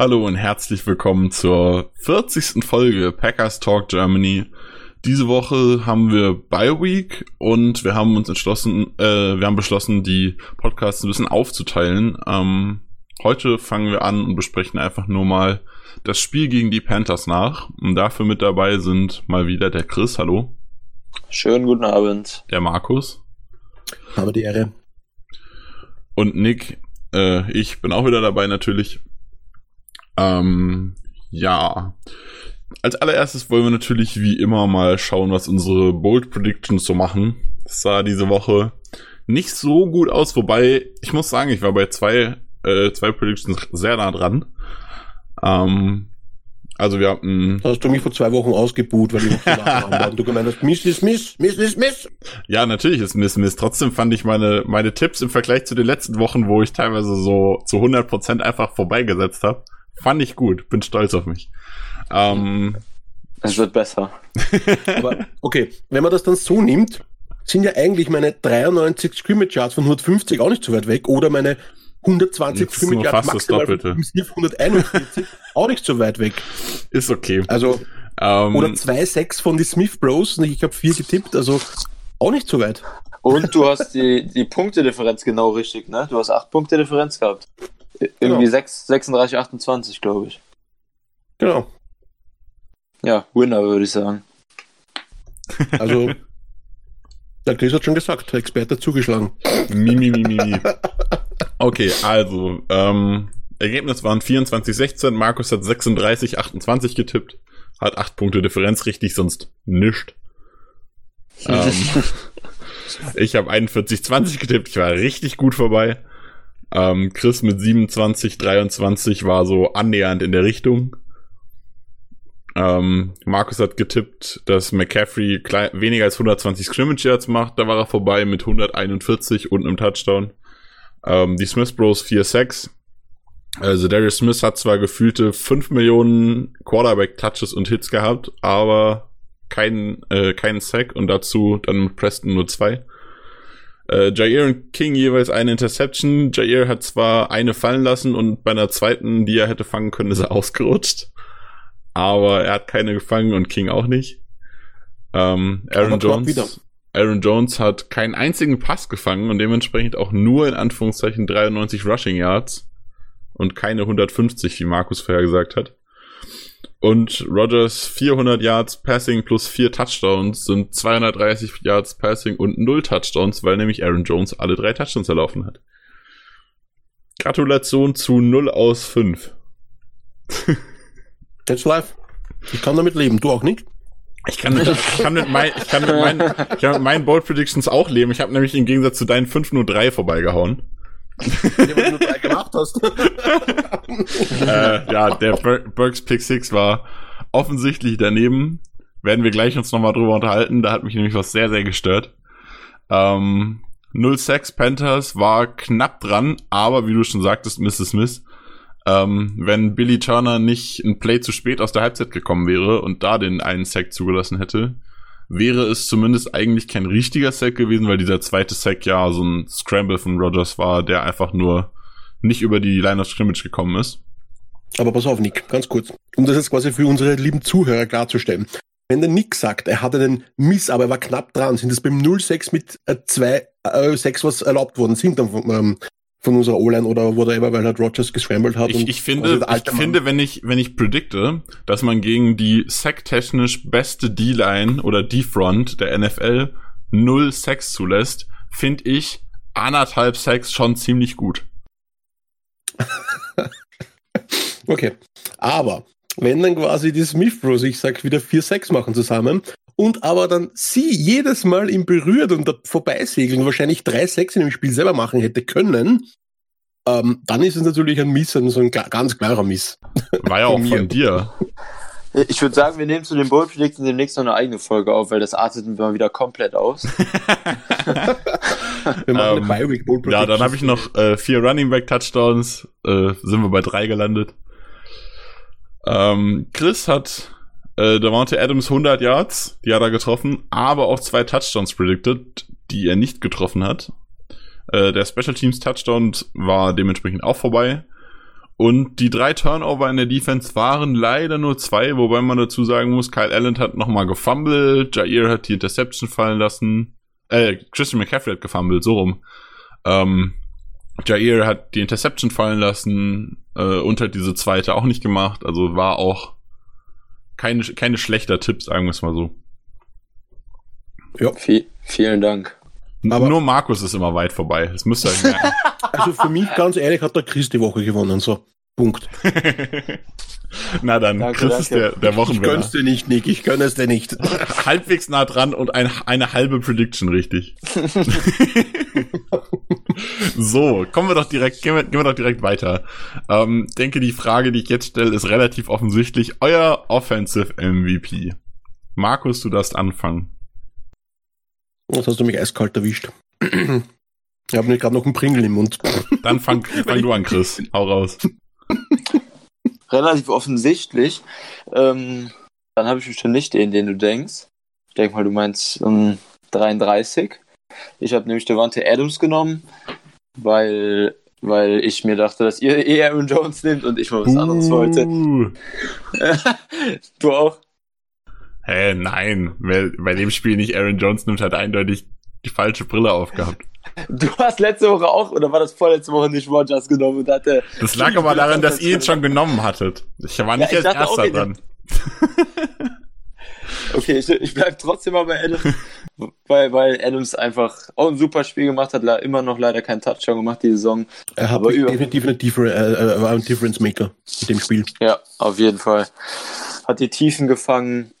Hallo und herzlich willkommen zur 40. Folge Packers Talk Germany. Diese Woche haben wir Bye Week und wir haben uns entschlossen, äh, wir haben beschlossen, die Podcasts ein bisschen aufzuteilen. Ähm, heute fangen wir an und besprechen einfach nur mal das Spiel gegen die Panthers nach. Und dafür mit dabei sind mal wieder der Chris, hallo. Schönen guten Abend. Der Markus. Habe die Ehre. Und Nick, äh, ich bin auch wieder dabei natürlich. Ähm, ja. Als allererstes wollen wir natürlich wie immer mal schauen, was unsere Bold Predictions so machen. Das sah diese Woche nicht so gut aus, wobei ich muss sagen, ich war bei zwei, äh, zwei Predictions sehr nah dran. Ähm, also wir hatten. Da hast du mich vor zwei Wochen ausgebuht, weil ich noch so war und du gemeint hast, Miss ist Miss, Miss ist Miss. Ja, natürlich ist Miss Miss. Trotzdem fand ich meine, meine Tipps im Vergleich zu den letzten Wochen, wo ich teilweise so zu 100% einfach vorbeigesetzt habe, Fand ich gut, bin stolz auf mich. Ähm, es wird besser. Aber okay, wenn man das dann so nimmt, sind ja eigentlich meine 93 Scrimmage Yards von 150 auch nicht so weit weg oder meine 120 Scrimmage Yards maximal von 141 auch nicht so weit weg. Ist okay. Also ähm, oder 2,6 von die Smith Bros. Ich habe vier getippt, also auch nicht so weit. Und du hast die, die Punktedifferenz genau richtig, ne? Du hast acht Punkte Differenz gehabt. Irgendwie genau. 6, 36, 28, glaube ich. Genau. Ja, Winner, würde ich sagen. Also, der Chris hat schon gesagt, der Experte zugeschlagen. Mi, mi, mi, mi, mi. Okay, also, ähm, Ergebnis waren 24-16, Markus hat 36-28 getippt, hat 8 Punkte Differenz richtig, sonst nischt. ähm, ich habe 41-20 getippt, ich war richtig gut vorbei. Ähm, Chris mit 27, 23 war so annähernd in der Richtung. Ähm, Markus hat getippt, dass McCaffrey weniger als 120 Scrimmage Yards macht. Da war er vorbei mit 141 und einem Touchdown. Ähm, die Smith Bros 4-6. Also Darius Smith hat zwar gefühlte 5 Millionen Quarterback-Touches und Hits gehabt, aber keinen äh, keinen Sack und dazu dann mit Preston nur zwei. Äh, Jair und King jeweils eine Interception. Jair hat zwar eine fallen lassen und bei einer zweiten, die er hätte fangen können, ist er ausgerutscht. Aber er hat keine gefangen und King auch nicht. Ähm, Aaron Jones. Aaron Jones hat keinen einzigen Pass gefangen und dementsprechend auch nur in Anführungszeichen 93 Rushing Yards und keine 150, wie Markus vorher gesagt hat. Und Rogers 400 Yards Passing plus 4 Touchdowns sind 230 Yards Passing und 0 Touchdowns, weil nämlich Aaron Jones alle drei Touchdowns erlaufen hat. Gratulation zu 0 aus 5. That's live. Ich kann damit leben, du auch nicht? Ich kann, mit, ich kann mit, mein, ich kann mit, mein, ich kann mit meinen Bold Predictions auch leben. Ich habe nämlich im Gegensatz zu deinen 5 nur 3 vorbeigehauen. Du nur 3 gemacht hast. äh, ja, der Burks Pick 6 war offensichtlich daneben. Werden wir gleich uns nochmal drüber unterhalten. Da hat mich nämlich was sehr, sehr gestört. Ähm, 06 Panthers war knapp dran, aber wie du schon sagtest, Mrs. Smith, ähm, wenn Billy Turner nicht ein Play zu spät aus der Halbzeit gekommen wäre und da den einen Sack zugelassen hätte, wäre es zumindest eigentlich kein richtiger Sack gewesen, weil dieser zweite Sack ja so ein Scramble von Rogers war, der einfach nur nicht über die Line of Scrimmage gekommen ist. Aber pass auf, Nick, ganz kurz. Um das jetzt quasi für unsere lieben Zuhörer klarzustellen. Wenn der Nick sagt, er hatte einen Miss, aber er war knapp dran, sind es beim 0-6 mit 2, äh, 6, was erlaubt worden sind dann ähm, von unserer O-Line oder whatever, weil halt Rogers gescrambled hat. Ich, ich finde, ich finde, wenn ich, wenn ich predikte, dass man gegen die Sack-technisch beste D-Line oder D-Front der NFL null Sex zulässt, finde ich anderthalb Sex schon ziemlich gut. okay. Aber wenn dann quasi die Smith Bros, ich sag wieder 4-6 machen zusammen und aber dann sie jedes Mal ihn berührt und da vorbeisegeln, wahrscheinlich 3-6 in dem Spiel selber machen hätte können, ähm, dann ist es natürlich ein Miss, so ein ganz klarer Miss. War ja auch von, von dir. Ich würde sagen, wir nehmen zu den Bold Predictions demnächst noch eine eigene Folge auf, weil das artet mal wieder komplett aus. wir machen ähm, eine Ja, dann habe ich noch äh, vier Running Back Touchdowns. Äh, sind wir bei drei gelandet. Ähm, Chris hat äh, Davante Adams 100 Yards, die hat er getroffen, aber auch zwei Touchdowns predicted, die er nicht getroffen hat. Äh, der Special Teams Touchdown war dementsprechend auch vorbei. Und die drei Turnover in der Defense waren leider nur zwei, wobei man dazu sagen muss, Kyle Allen hat nochmal gefummelt, Jair hat die Interception fallen lassen, äh, Christian McCaffrey hat gefummelt, so rum. Ähm, Jair hat die Interception fallen lassen äh, und hat diese zweite auch nicht gemacht, also war auch keine, keine schlechter Tipp, sagen wir es mal so. Ja. V vielen Dank. Aber nur Markus ist immer weit vorbei. Das müsst ihr euch merken. Also für mich, ganz ehrlich, hat der Chris die Woche gewonnen. So, Punkt. Na dann, danke, Chris danke. ist der, der Wochenwinner. Ich gönn's dir nicht, Nick. Ich gönn es dir nicht. Halbwegs nah dran und ein, eine halbe Prediction richtig. so, kommen wir doch direkt, gehen wir, gehen wir doch direkt weiter. Ähm, denke, die Frage, die ich jetzt stelle, ist relativ offensichtlich. Euer Offensive MVP. Markus, du darfst anfangen. Jetzt hast du mich eiskalt erwischt. Ich habe mir gerade noch einen Pringel im Mund. Dann fang, fang du an, Chris. Hau raus. Relativ offensichtlich. Ähm, dann habe ich bestimmt nicht den, den du denkst. Ich denke mal, du meinst um, 33. Ich habe nämlich Devante Adams genommen, weil, weil ich mir dachte, dass ihr eher Aaron Jones nehmt und ich mal was anderes uh. wollte. du auch? Hä, nein. Wer bei dem Spiel nicht Aaron Jones nimmt, hat eindeutig die falsche Brille aufgehabt. Du hast letzte Woche auch, oder war das vorletzte Woche nicht Rogers genommen und hatte. Das lag aber daran, dass ihr ihn schon genommen hattet. Ich war nicht ja, als erster dran. okay, ich, ich bleib trotzdem mal bei Adams, weil, weil Adams einfach auch ein super Spiel gemacht hat, immer noch leider keinen Touchdown gemacht die Saison. Er hat aber definitiv eine Differ äh, äh, war ein Difference Maker mit dem Spiel. Ja, auf jeden Fall. Hat die Tiefen gefangen,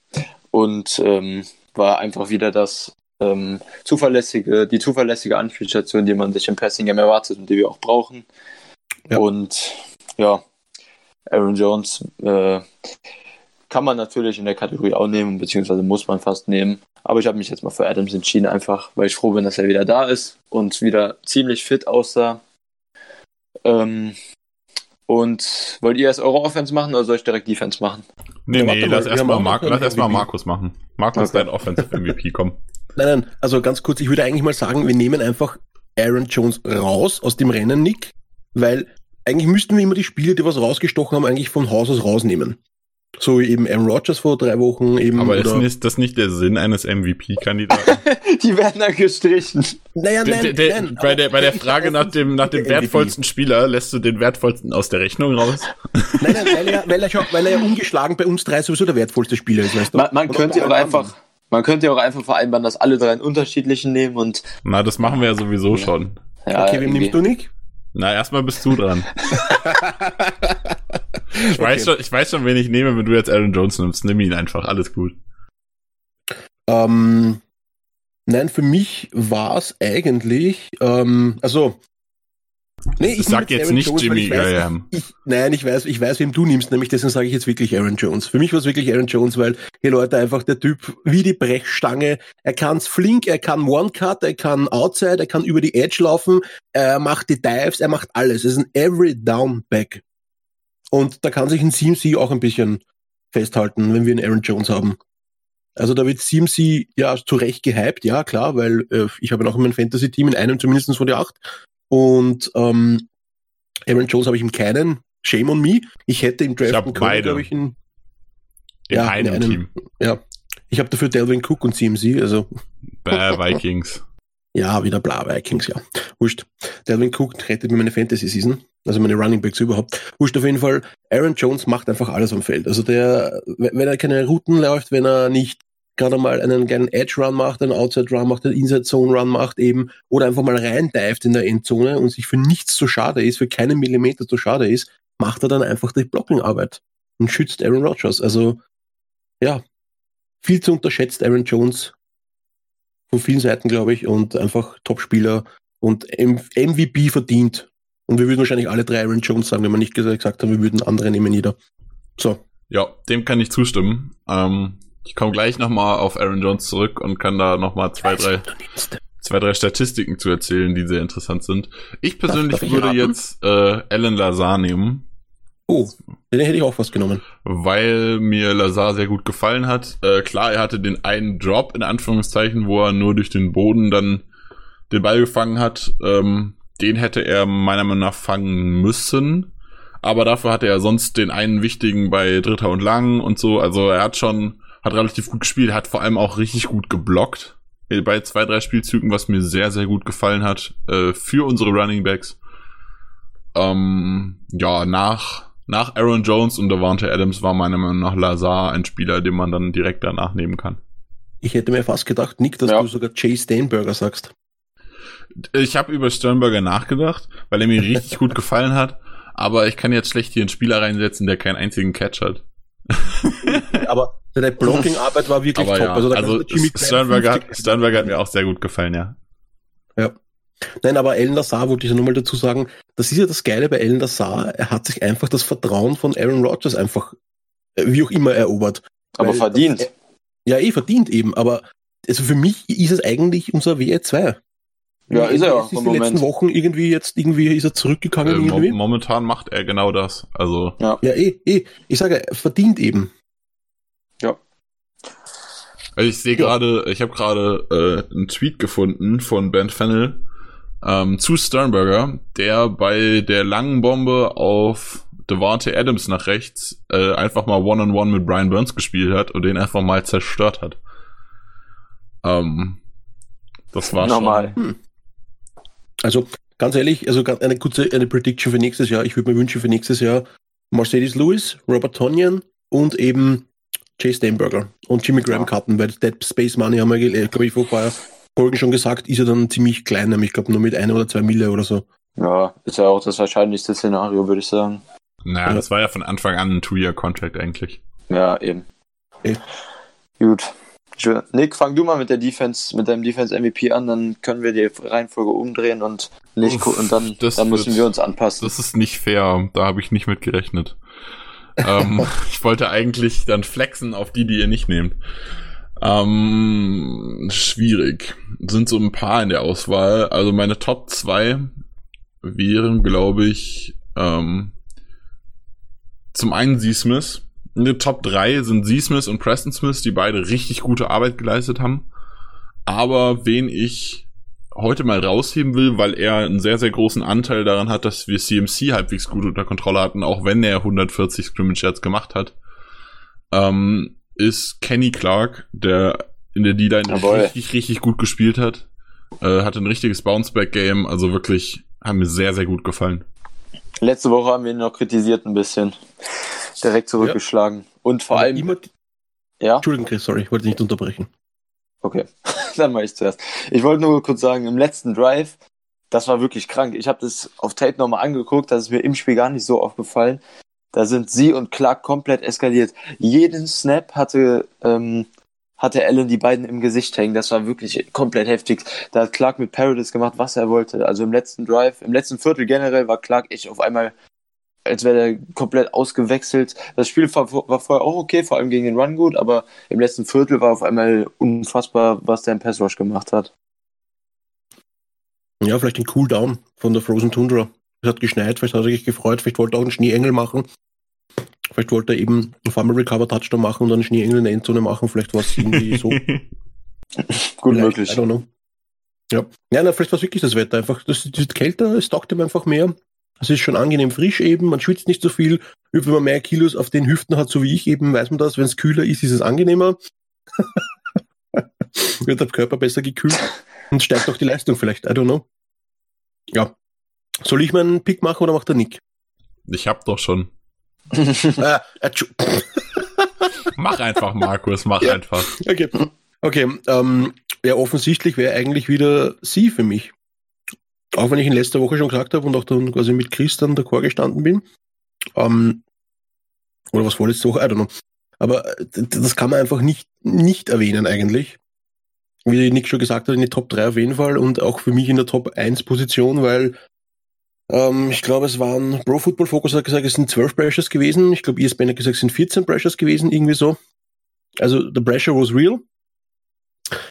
und ähm, war einfach wieder das ähm, zuverlässige, die zuverlässige Anspielstation, die man sich im Passing Game erwartet und die wir auch brauchen. Ja. Und ja, Aaron Jones äh, kann man natürlich in der Kategorie auch nehmen, beziehungsweise muss man fast nehmen. Aber ich habe mich jetzt mal für Adams entschieden, einfach weil ich froh bin, dass er wieder da ist und wieder ziemlich fit aussah. Ähm, und wollt ihr erst eure Offense machen oder soll ich direkt Defense machen? Nee, nee, lass erstmal Mar erst Markus machen. Markus okay. dein Offensive MVP, komm. Nein, nein, also ganz kurz, ich würde eigentlich mal sagen, wir nehmen einfach Aaron Jones raus aus dem Rennen, Nick, weil eigentlich müssten wir immer die Spiele, die was rausgestochen haben, eigentlich von Haus aus rausnehmen. So wie eben Aaron Rodgers vor drei Wochen eben. Aber ist nicht, das nicht der Sinn eines MVP-Kandidaten? die werden dann gestrichen. Naja, nein, de, de, nein bei, der, bei der Frage nach dem, nach dem wertvollsten Spieler lässt du den wertvollsten aus der Rechnung raus? Nein, nein, weil er, weil er, schon, weil er ja ungeschlagen bei uns drei sowieso der wertvollste Spieler ist, weißt du? Man, man könnte auch einfach, man könnte ja auch einfach vereinbaren, dass alle drei einen unterschiedlichen nehmen und. Na, das machen wir ja sowieso ja. schon. Ja, okay, wem nimmst du nicht? Na, erstmal bist du dran. ich, weiß schon, ich weiß schon, wen ich nehme, wenn du jetzt Aaron Jones nimmst. Nimm ihn einfach, alles gut. Ähm, nein, für mich war es eigentlich, ähm, also Nee, ich sag jetzt, jetzt nicht Jones, Jimmy Graham. Ich, nein, ich weiß, ich weiß, wem du nimmst, nämlich deswegen sage ich jetzt wirklich Aaron Jones. Für mich war es wirklich Aaron Jones, weil hier Leute einfach der Typ wie die Brechstange. Er kann's flink, er kann One-Cut, er kann Outside, er kann über die Edge laufen, er macht die Dives, er macht alles. Er ist ein Every-Down-Back. Und da kann sich ein CMC auch ein bisschen festhalten, wenn wir einen Aaron Jones haben. Also da wird CMC ja zu Recht gehypt, ja klar, weil äh, ich habe noch in meinem Fantasy-Team in einem zumindest von der acht und ähm, Aaron Jones habe ich ihm keinen. Shame on me. Ich hätte im Draft ich können, glaube ich, in, in ja, einem, in einem Team. Ja. Ich habe dafür Delvin Cook und CMC, also. Bäh, Vikings. ja, wieder bla, Vikings, ja. Wurscht. Delvin Cook rettet mir meine Fantasy-Season, also meine Running Backs überhaupt. Wurscht auf jeden Fall. Aaron Jones macht einfach alles am Feld. Also der, wenn er keine Routen läuft, wenn er nicht gerade mal einen kleinen Edge-Run macht, einen Outside-Run macht, einen Inside-Zone-Run macht eben, oder einfach mal rein dived in der Endzone und sich für nichts zu schade ist, für keinen Millimeter zu schade ist, macht er dann einfach die Blocking-Arbeit und schützt Aaron Rodgers. Also, ja, viel zu unterschätzt Aaron Jones von vielen Seiten, glaube ich, und einfach Top-Spieler und MVP verdient Und wir würden wahrscheinlich alle drei Aaron Jones sagen, wenn wir nicht gesagt haben, wir würden andere nehmen jeder. So. Ja, dem kann ich zustimmen. Ähm, ich komme gleich nochmal auf Aaron Jones zurück und kann da nochmal zwei, drei, zwei, drei Statistiken zu erzählen, die sehr interessant sind. Ich persönlich darf ich würde raten? jetzt äh, Alan Lazar nehmen, Oh, den hätte ich auch fast genommen. weil mir Lazar sehr gut gefallen hat. Äh, klar, er hatte den einen Drop in Anführungszeichen, wo er nur durch den Boden dann den Ball gefangen hat. Ähm, den hätte er meiner Meinung nach fangen müssen. Aber dafür hatte er sonst den einen wichtigen bei Dritter und Lang und so. Also er hat schon, hat relativ gut gespielt, hat vor allem auch richtig gut geblockt bei zwei, drei Spielzügen, was mir sehr, sehr gut gefallen hat äh, für unsere Running Backs. Ähm, ja, nach, nach Aaron Jones und Davante Adams war meiner Meinung nach Lazar ein Spieler, den man dann direkt danach nehmen kann. Ich hätte mir fast gedacht, Nick, dass Ja. du sogar Chase Stanberger sagst. Ich habe über Sternberger nachgedacht, weil er mir richtig gut gefallen hat. Aber ich kann jetzt schlecht hier einen Spieler reinsetzen, der keinen einzigen Catch hat. Aber seine Blocking-Arbeit war wirklich Aber top. ja, also, also, Sternberger, 50 hat, Sternberger hat mir auch sehr gut gefallen, ja. Nein, aber Alan Lazar wollte ich ja nur mal dazu sagen, das ist ja das Geile bei Alan Lazar, er hat sich einfach das Vertrauen von Aaron Rodgers einfach, äh, wie auch immer, erobert. Aber Weil- verdient. Ja, eh, verdient eben, aber also für mich ist es eigentlich unser WE2. Ja, ist er ja Ist im die letzten. Wochen irgendwie jetzt, irgendwie ist er Äh, zurückgegangen mo irgendwie. momentan macht er genau das. Also, Ja, eh, eh. Ich sage, er verdient eben. also ich sehe Ja. gerade, ich habe gerade äh, einen Tweet gefunden von Ben Fennel ähm, zu Sternberger, der bei der langen Bombe auf Devante Adams nach rechts äh, einfach mal One-on-One mit Brian Burns gespielt hat und den einfach mal zerstört hat. Ähm, das war Normal. Also, ganz ehrlich, also ganz- eine kurze eine Prediction für nächstes Jahr. Ich würde mir wünschen für nächstes Jahr Mercedes Lewis, Robert Tonyan und eben Chase Steinberger und Jimmy Graham Ja. cutten, weil Dead Space Money haben wir, glaube ich, vor ein paar Folgen schon gesagt, ist ja dann ziemlich klein, nämlich ich glaube nur mit ein oder zwei Mille oder so. Ja, ist ja auch das wahrscheinlichste Szenario, würde ich sagen. Naja, das war ja von Anfang an ein Two-Year-Contract eigentlich. Ja, eben. Okay. Gut. Schön. Nick, fang du mal mit der Defense, mit deinem Defense MVP an, dann können wir die Reihenfolge umdrehen und nicht Uff, und dann, dann müssen wird- wir uns anpassen. Das ist nicht fair. Da habe ich nicht mit gerechnet. ähm, ich wollte eigentlich dann flexen auf die, die ihr nicht nehmt. Ähm, schwierig. Sind so ein paar in der Auswahl. Also meine Top 2 wären, glaube ich, ähm, zum einen Z Smith. In den Top 3 sind Z Smith und Preston Smith, die beide richtig gute Arbeit geleistet haben. Aber wen ich heute mal rausheben will, weil er einen sehr, sehr großen Anteil daran hat, dass wir CMC halbwegs gut unter Kontrolle hatten, auch wenn er 140 Scrimmage Yards gemacht hat, ähm, ist Kenny Clark, der in der D-Line richtig, richtig gut gespielt hat. Äh, hatte ein richtiges Bounceback-Game, also wirklich, haben mir sehr, sehr gut gefallen. Letzte Woche haben wir ihn noch kritisiert ein bisschen. Direkt zurückgeschlagen. Und vor Aber allem, immer, ja, Entschuldigung, Chris, sorry, ich wollte nicht unterbrechen. okay, dann mache ich zuerst. Ich wollte nur kurz sagen, im letzten Drive, das war wirklich krank. Ich habe das auf Tape nochmal angeguckt, das ist mir im Spiel gar nicht so aufgefallen. Da sind sie und Clark komplett eskaliert. Jeden Snap hatte, ähm, hatte Allen die beiden im Gesicht hängen. Das war wirklich komplett heftig. Da hat Clark mit Paradise gemacht, was er wollte. Also im letzten Drive, im letzten Viertel generell war Clark echt auf einmal, als wäre er komplett ausgewechselt. Das Spiel war, war vorher auch okay, vor allem gegen den Run gut, aber im letzten Viertel war auf einmal unfassbar, was der im Pass Rush gemacht hat. Ja, vielleicht ein Cooldown von der Frozen Tundra. Es hat geschneit, vielleicht hat er sich gefreut, vielleicht wollte er auch einen Schneeengel machen. Vielleicht wollte er eben einen Fumble Recover Touchdown machen und dann einen Schneeengel in der Endzone machen. Vielleicht war es irgendwie so. Gut Vielleicht, möglich. I don't know. Ja, ja na, vielleicht war es wirklich das Wetter einfach. Das, das ist kälter, es taugt ihm einfach mehr. Es ist schon angenehm frisch eben, man schwitzt nicht so viel. Wenn man mehr Kilos auf den Hüften hat, so wie ich eben, weiß man das. Wenn es kühler ist, ist es angenehmer. Wird der Körper besser gekühlt und steigt auch die Leistung vielleicht. I don't know. Ja. Soll ich meinen Pick machen oder macht der Nick? Ich hab doch schon. äh. Mach einfach, Markus, mach Ja. einfach. Okay. Okay, ähm, ja, offensichtlich wäre eigentlich wieder sie für mich. Auch wenn ich in letzter Woche schon gesagt habe und auch dann quasi mit Chris dann d'accord gestanden bin. Ähm, oder was vorletzte Woche, I don't know. Aber äh, das kann man einfach nicht, nicht erwähnen eigentlich. Wie Nick schon gesagt hat, in die Top 3 auf jeden Fall und auch für mich in der Top 1 Position, weil Ähm, ich glaube, es waren Pro Football Focus hat gesagt, es sind 12 Pressures gewesen. Ich glaube, ESPN hat gesagt, es sind 14 Pressures gewesen, irgendwie so. Also, the pressure was real.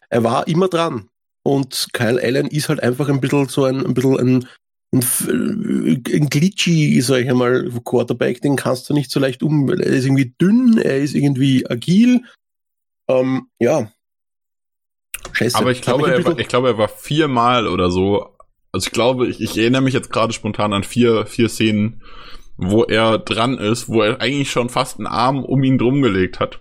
Er war immer dran. Und Kyle Allen ist halt einfach ein bisschen so ein, ein bisschen ein, ein, ein glitchy, sag ich einmal, Quarterback, den kannst du nicht so leicht um. Er ist irgendwie dünn, er ist irgendwie agil. Ähm, ja. Scheiße. Aber ich glaube, er war, ich glaube, er war viermal oder so. Also ich glaube, ich, ich erinnere mich jetzt gerade spontan an vier, vier Szenen, wo er dran ist, wo er eigentlich schon fast einen Arm um ihn drum gelegt hat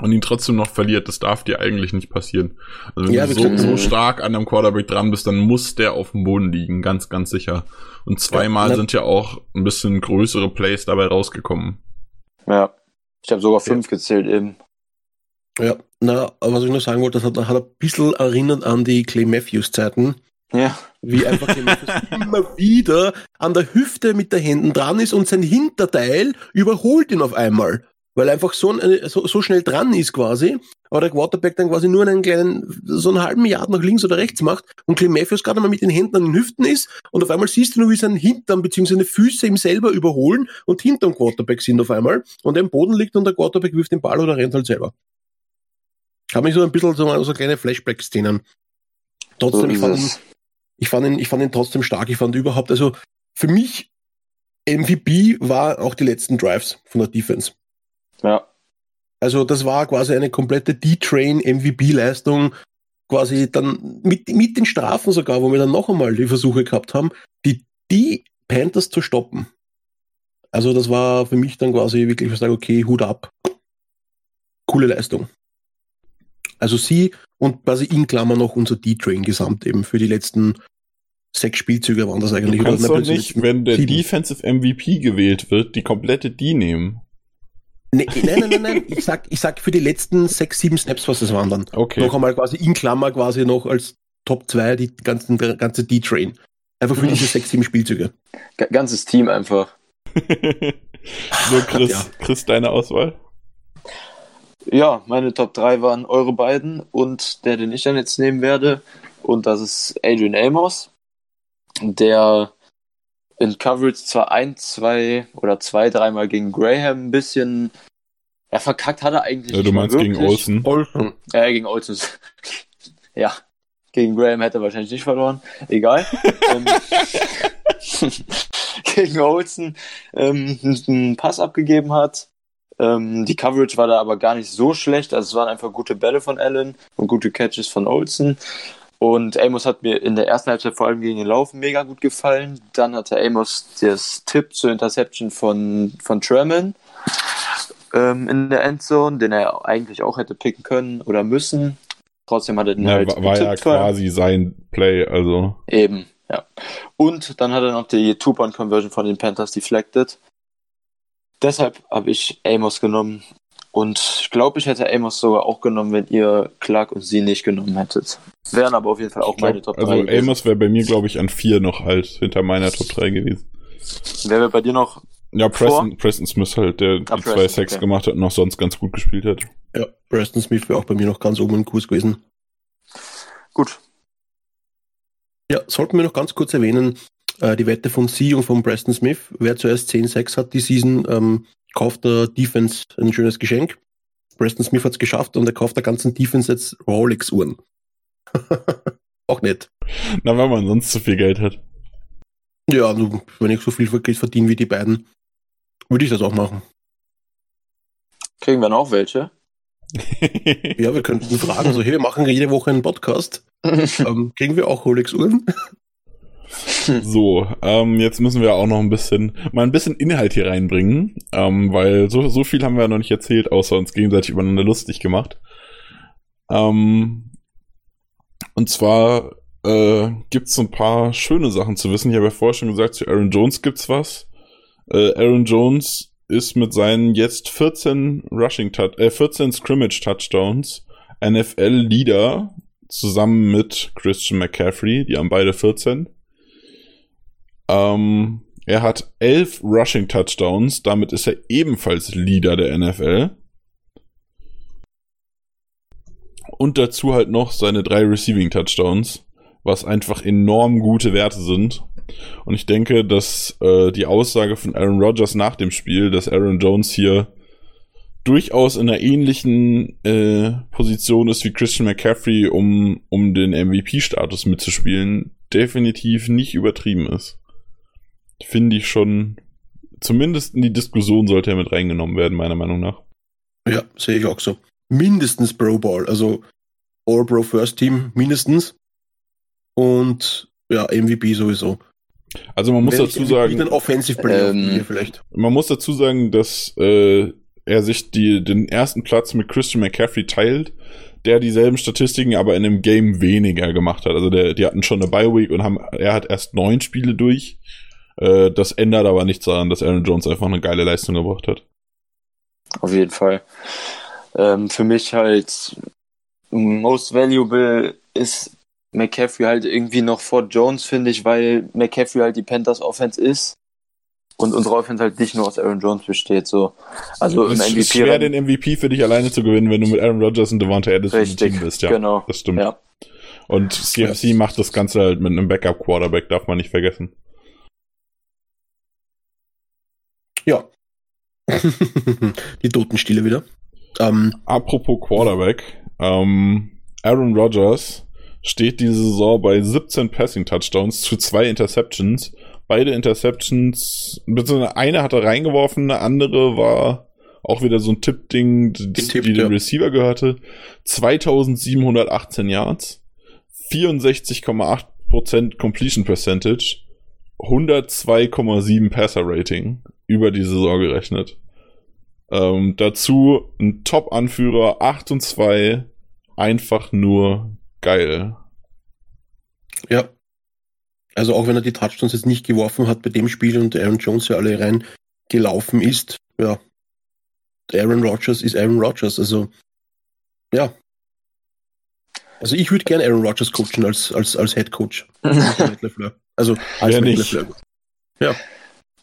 und ihn trotzdem noch verliert, das darf dir eigentlich nicht passieren. Also wenn ja, du so, so, stark an einem Quarterback dran bist, dann muss der auf dem Boden liegen, ganz, ganz sicher. Und zweimal ja, sind ja auch ein bisschen größere Plays dabei rausgekommen. Ja, ich habe sogar fünf ja. gezählt eben. Ja, na, was ich noch sagen wollte, das hat, hat ein bisschen erinnert an die Clay Matthews Zeiten. Ja. Wie einfach Clay Matthews immer wieder an der Hüfte mit der Händen dran ist und sein Hinterteil überholt ihn auf einmal weil er einfach so, so, so schnell dran ist quasi, aber der Quarterback dann quasi nur einen kleinen, so einen halben Yard nach links oder rechts macht und Clay Matthews gerade mal mit den Händen an den Hüften ist und auf einmal siehst du nur, wie sein Hintern bzw. seine Füße ihm selber überholen und hinterm Quarterback sind auf einmal und er im Boden liegt und der Quarterback wirft den Ball oder rennt halt selber. Ich habe mich so ein bisschen so, so kleine Flashback-Szenen. Trotzdem, ich fand, ihn, ich, fand ihn, ich fand ihn trotzdem stark. Ich fand überhaupt, also für mich MVP war auch die letzten Drives von der Defense. Ja. Also das war quasi eine komplette D-Train MVP-Leistung, quasi dann mit, mit den Strafen sogar, wo wir dann noch einmal die Versuche gehabt haben, die, die Panthers zu stoppen. Also das war für mich dann quasi wirklich, ich sage, okay, Hut ab. Coole Leistung. Also sie und quasi in Klammer noch unser D-Train gesamt eben für die letzten sechs Spielzüge waren das eigentlich. Du kannst doch nicht, wenn der sieben. Defensive MVP gewählt wird, die komplette D nehmen. Nee, nein, nein, nein, nein. Ich sag, ich sag für die letzten sechs, sieben Snaps, was das waren dann. Okay. Noch einmal quasi in Klammer quasi noch als Top 2 die ganzen, ganze D-Train. Einfach für diese sechs, sieben Spielzüge. G ganzes Team einfach. so, Chris, ja. Chris, deine Auswahl? Ja, meine Top 3 waren eure beiden und der, den ich dann jetzt nehmen werde. Und das ist Adrian Amos, der in Coverage zwar ein, zwei oder zwei, dreimal gegen Graham ein bisschen. Er verkackt hat er eigentlich. Ja, du meinst gegen Olsen? Olsen. Ja, gegen Olsen. ja. Gegen Graham hätte er wahrscheinlich nicht verloren. Egal. Ähm, gegen Olsen ähm, einen Pass abgegeben hat. Ähm, die Coverage war da aber gar nicht so schlecht. Also es waren einfach gute Bälle von Allen und gute Catches von Olsen. Und Amos hat mir in der ersten Halbzeit vor allem gegen den Laufen mega gut gefallen. Dann hatte Amos das Tipp zur Interception von, von Truman ähm, in der Endzone, den er eigentlich auch hätte picken können oder müssen. Trotzdem hat er den ja, halt. War, war ja quasi sein Play, also. Eben, ja. Und dann hat er noch die Two-Point-Conversion von den Panthers deflected. Deshalb habe ich Amos genommen. Und ich glaube, ich hätte Amos sogar auch genommen, wenn ihr Clark und sie nicht genommen hättet. Wären aber auf jeden Fall auch glaub, meine Top 3. Also gewesen. Amos wäre bei mir, glaube ich, an 4 noch halt hinter meiner Top 3 gewesen. Wer wäre bei dir noch? Ja, Preston, Preston Smith halt, der ah, die Preston, zwei Sacks okay. gemacht hat und noch sonst ganz gut gespielt hat. Ja, Preston Smith wäre auch bei mir noch ganz oben im Kurs gewesen. Gut. Ja, sollten wir noch ganz kurz erwähnen, äh, die Wette von Sie und von Preston Smith. Wer zuerst 10 Sacks hat die Season, ähm, kauft der Defense ein schönes Geschenk. Preston Smith hat es geschafft und er kauft der ganzen Defense jetzt Rolex-Uhren. auch nett. Na, weil man sonst zu viel Geld hat. Ja, also, wenn ich so viel Geld verdiene wie die beiden, würde ich das auch machen. Kriegen wir noch welche? ja, wir könnten fragen. So, hey, wir machen jede Woche einen Podcast. ähm, kriegen wir auch Rolex-Uhren? So, ähm, jetzt müssen wir auch noch ein bisschen, mal ein bisschen Inhalt hier reinbringen, ähm, weil so, so viel haben wir noch nicht erzählt, außer uns gegenseitig übereinander lustig gemacht. Ähm, und zwar äh, gibt es ein paar schöne Sachen zu wissen. Ich habe ja vorher schon gesagt, zu Aaron Jones gibt's was. Äh, Aaron Jones ist mit seinen jetzt 14 Rushing äh, 14 Scrimmage Touchdowns NFL Leader zusammen mit Christian McCaffrey, die haben beide 14. Ähm, er hat elf Rushing Touchdowns, damit ist er ebenfalls Leader der NFL. Und dazu halt noch seine drei Receiving Touchdowns, was einfach enorm gute Werte sind. Und ich denke, dass äh, die Aussage von Aaron Rodgers nach dem Spiel, dass Aaron Jones hier durchaus in einer ähnlichen äh, Position ist wie Christian McCaffrey, um, um den MVP-Status mitzuspielen, definitiv nicht übertrieben ist. Finde ich schon, zumindest in die Diskussion sollte er mit reingenommen werden, meiner Meinung nach. Ja, sehe ich auch so. Mindestens Pro Ball, also All-Pro First Team mindestens. Und ja, MVP sowieso. Also man muss dazu sagen, ein Offensive Player Ähm, vielleicht. man muss dazu sagen, dass äh, er sich die, den ersten Platz mit Christian McCaffrey teilt, der dieselben Statistiken aber in einem Game weniger gemacht hat. Also der, die hatten schon eine Bye Week und haben, er hat erst neun Spiele durch. Äh, das ändert aber nichts daran, dass Aaron Jones einfach eine geile Leistung gebracht hat. Auf jeden Fall. Ähm, für mich halt most valuable ist McCaffrey halt irgendwie noch vor Jones, finde ich, weil McCaffrey halt die Panthers Offense ist und unsere Offense halt nicht nur aus Aaron Jones besteht. So. Also im es ist schwer, den MVP für dich alleine zu gewinnen, wenn du mit Aaron Rodgers und Devonta Adams im Team bist. Ja, genau. das stimmt. Ja. Und CMC macht das Ganze halt mit einem Backup-Quarterback, darf man nicht vergessen. Ja. die Totenstille wieder. Ähm, Apropos Quarterback, ähm, Aaron Rodgers steht diese Saison bei 17 Passing Touchdowns zu zwei Interceptions. Beide Interceptions, beziehungsweise eine hat er reingeworfen, eine andere war auch wieder so ein Tippding, die, die Getippt, dem ja. Receiver gehörte. 2718 Yards, 64,8% Completion Percentage, 102,7 Passer Rating über die Saison gerechnet. Ähm, dazu ein Top-Anführer, 8 und 2, einfach nur geil. ja. Also auch wenn er die Touchdowns jetzt nicht geworfen hat bei dem Spiel und Aaron Jones ja alle rein gelaufen ist, ja. Aaron Rodgers ist Aaron Rodgers, also ja. Also ich würde gerne Aaron Rodgers coachen als, als, als Head Coach. also als Matt nicht? LaFleur.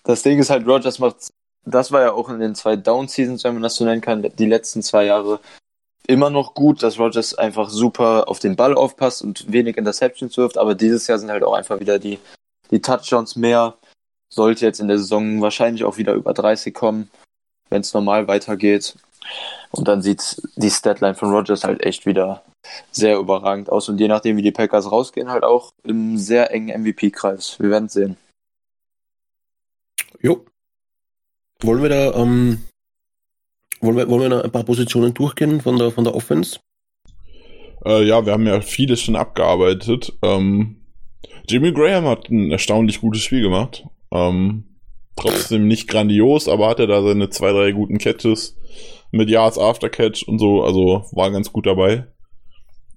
Das Ding ist halt, Rogers macht, das war ja auch in den zwei Down-Seasons, wenn man das so nennen kann, die letzten zwei Jahre immer noch gut, dass Rogers einfach super auf den Ball aufpasst und wenig Interceptions wirft, aber dieses Jahr sind halt auch einfach wieder die, die Touchdowns mehr. Sollte jetzt in der Saison wahrscheinlich auch wieder über 30 kommen, wenn es normal weitergeht. Und dann sieht die Statline von Rogers halt echt wieder sehr überragend aus. Und je nachdem, wie die Packers rausgehen, halt auch im sehr engen MVP-Kreis. Wir werden sehen. Jo. Wollen wir da, ähm, wollen wir, wollen wir noch ein paar Positionen durchgehen von der, von der Offense? Äh, ja, wir haben ja vieles schon abgearbeitet. Ähm, Jimmy Graham hat ein erstaunlich gutes Spiel gemacht. Ähm, trotzdem nicht grandios, aber hatte da seine zwei, drei guten Catches mit Yards After Catch und so, also war ganz gut dabei.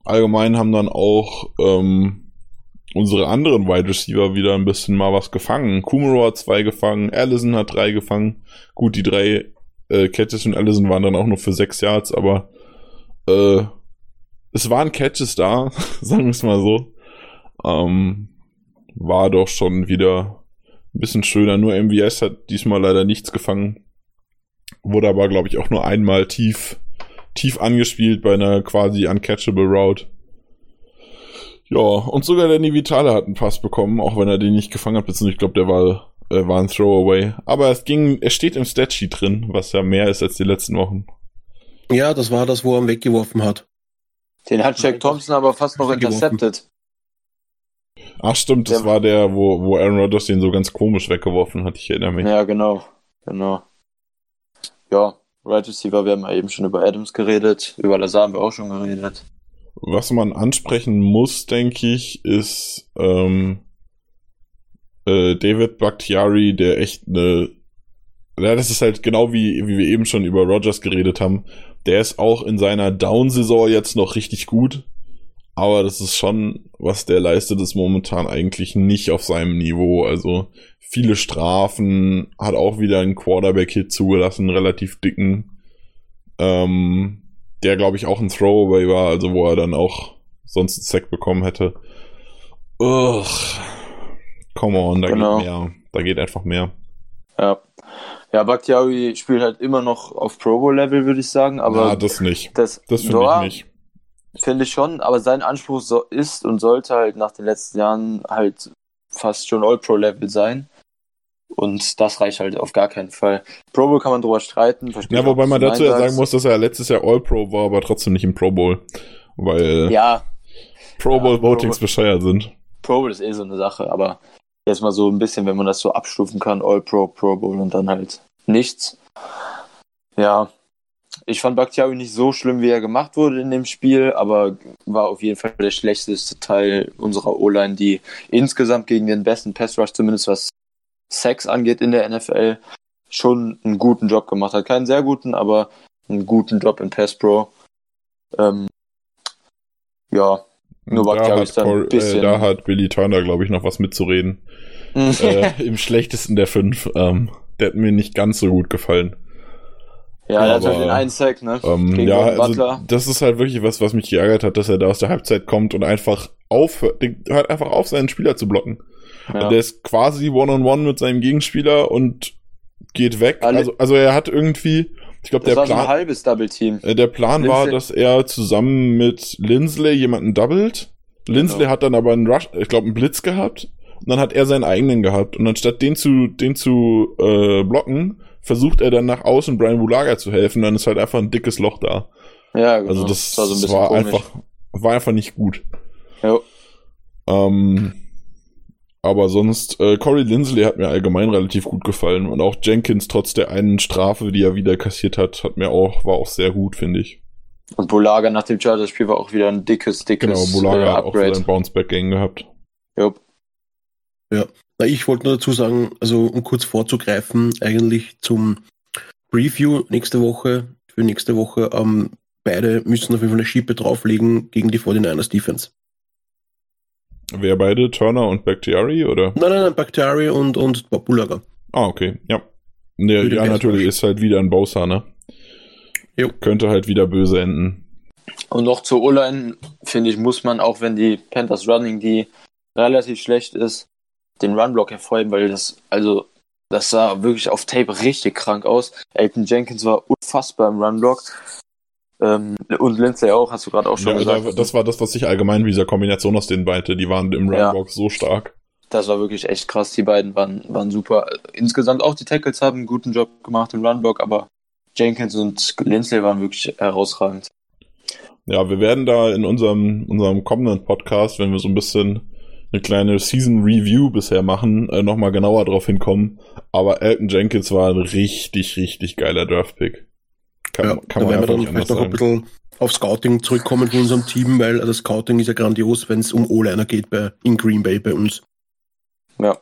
Allgemein haben dann auch ähm, unsere anderen Wide Receiver wieder ein bisschen mal was gefangen. Kumaro hat zwei gefangen, Allison hat drei gefangen. Gut, die drei äh, Catches von Allison waren dann auch nur für sechs Yards, aber äh, es waren Catches da, sagen wir es mal so. Ähm, war doch schon wieder ein bisschen schöner. Nur MVS hat diesmal leider nichts gefangen. Wurde aber, glaube ich, auch nur einmal tief, tief angespielt bei einer quasi uncatchable Route. Ja, und sogar der Nivitale hat einen Pass bekommen, auch wenn er den nicht gefangen hat, beziehungsweise ich glaube, der war, äh, war ein Throwaway. Aber es ging, es steht im Statsheet drin, was ja mehr ist als die letzten Wochen. Ja, das war das, wo er ihn weggeworfen hat. Den hat Jack Thompson aber fast noch intercepted. Ach stimmt, das Der- war der, wo, wo Aaron Rodgers den so ganz komisch weggeworfen hat. Ich erinnere mich. Ja, genau. Genau. Ja, Right Receiver, wir haben ja eben schon über Adams geredet. Über Lazar haben wir auch schon geredet. Was man ansprechen muss, denke ich, ist ähm, äh, David Bakhtiari, der echt eine ja, das ist halt genau wie, wie wir eben schon über Rogers geredet haben. Der ist auch in seiner Down-Saison jetzt noch richtig gut. Aber das ist schon, was der leistet, ist momentan eigentlich nicht auf seinem Niveau. Also viele Strafen, hat auch wieder einen Quarterback-Hit zugelassen, relativ dicken. Ähm, der, glaube ich, auch ein Throwaway war, also wo er dann auch sonst einen Sack bekommen hätte. Ugh. Come on, da Genau. geht mehr. Da geht einfach mehr. Ja. Ja, Bakhtiari spielt halt immer noch auf Pro Bowl Level, würde ich sagen, aber ja, das nicht. das, Das finde ich nicht. Finde ich schon, aber sein Anspruch so ist und sollte halt nach den letzten Jahren halt fast schon All-Pro-Level sein. Und das reicht halt auf gar keinen Fall. Pro Bowl kann man drüber streiten. Ja, wobei man dazu ja sagen muss, dass er letztes Jahr All-Pro war, aber trotzdem nicht im Pro Bowl. Weil ja, Pro Bowl Ja, Votings Pro- bescheuert sind. Pro Bowl ist eh so eine Sache, aber jetzt mal so ein bisschen, wenn man das so abstufen kann, All-Pro, Pro Bowl und dann halt nichts. Ja, ich fand Bakhtiari nicht so schlimm, wie er gemacht wurde in dem Spiel, aber war auf jeden Fall der schlechteste Teil unserer O-Line, die insgesamt gegen den besten Pass Rush, zumindest was Sex angeht in der NFL, schon einen guten Job gemacht hat. Keinen sehr guten, aber einen guten Job in Pass Pro. Ähm, ja, Nur da, Bakhtiari hat ist dann ein Cor äh, bisschen- da hat Billy Turner, glaube ich, noch was mitzureden. äh, Im schlechtesten der fünf. Ähm, der hat mir nicht ganz so gut gefallen. ja, er hat aber, halt den einen Sack, ne? Ähm, Gegen ja, also das ist halt wirklich was, was mich geärgert hat, dass er da aus der Halbzeit kommt und einfach aufhört, hört einfach auf, seinen Spieler zu blocken. Ja. Der ist quasi One-on-One mit seinem Gegenspieler und geht weg. Alle- Also, also er hat irgendwie, ich glaube, Das der war so ein Plan, halbes Double Team. äh, der Plan war, Lindsay- dass er zusammen mit Lindsley jemanden doublet. Lindsley Genau. hat dann aber einen Rush, ich glaube, einen Blitz gehabt. Und dann hat er seinen eigenen gehabt. Und anstatt den zu, den zu äh, blocken, versucht er dann nach außen Brian Bulaga zu helfen. Dann ist halt einfach ein dickes Loch da. Ja, genau. Also das, war so ein bisschen war einfach, war einfach nicht gut. Ja. Ähm, aber sonst, äh, Corey Lindsley hat mir allgemein relativ gut gefallen und auch Jenkins trotz der einen Strafe, die er wieder kassiert hat, hat mir auch, war auch sehr gut, finde ich. Und Bulaga nach dem Chargers-Spiel war auch wieder ein dickes, dickes Genau, Bulaga äh, hat auch wieder ein Bounceback-Gang gehabt. Jupp. Na, ich wollte nur dazu sagen, also um kurz vorzugreifen, eigentlich zum Preview nächste Woche, für nächste Woche, ähm, beide müssen auf jeden Fall eine Schippe drauflegen gegen die 49ers Defense. Wer beide? Turner und Bakhtiari, oder? Nein, nein, nein, Bakhtiari und, und Bulaga. Ah, okay, ja. Den ja, natürlich ist halt wieder ein Bosa, ne? Jo. Könnte halt wieder böse enden. Und noch zur O-Line, finde ich, muss man, auch wenn die Panthers Running, die relativ schlecht ist, den Runblock hervorheben, weil das, also, das sah wirklich auf Tape richtig krank aus. Elton Jenkins war unfassbar im Runblock. Ähm, und Lindsay auch, hast du gerade auch schon Ja, gesagt. da, das war das, was ich allgemein mit dieser Kombination aus den beiden, die waren im Ja. Runbox so stark. Das war wirklich echt krass. Die beiden waren, waren super. Insgesamt auch die Tackles haben einen guten Job gemacht im Runblock, aber Jenkins und Lindsay waren wirklich herausragend. Ja, wir werden da in unserem, unserem kommenden Podcast, wenn wir so ein bisschen eine kleine Season Review bisher machen, äh, nochmal genauer drauf hinkommen. Aber Elton Jenkins war ein richtig, richtig geiler Draftpick. Kann, Ja, kann da man werden wir dann nicht anders vielleicht noch ein bisschen auf Scouting zurückkommen von unserem Team, weil das Scouting ist ja grandios, wenn es um O-Liner geht bei, in Green Bay bei uns. Ja,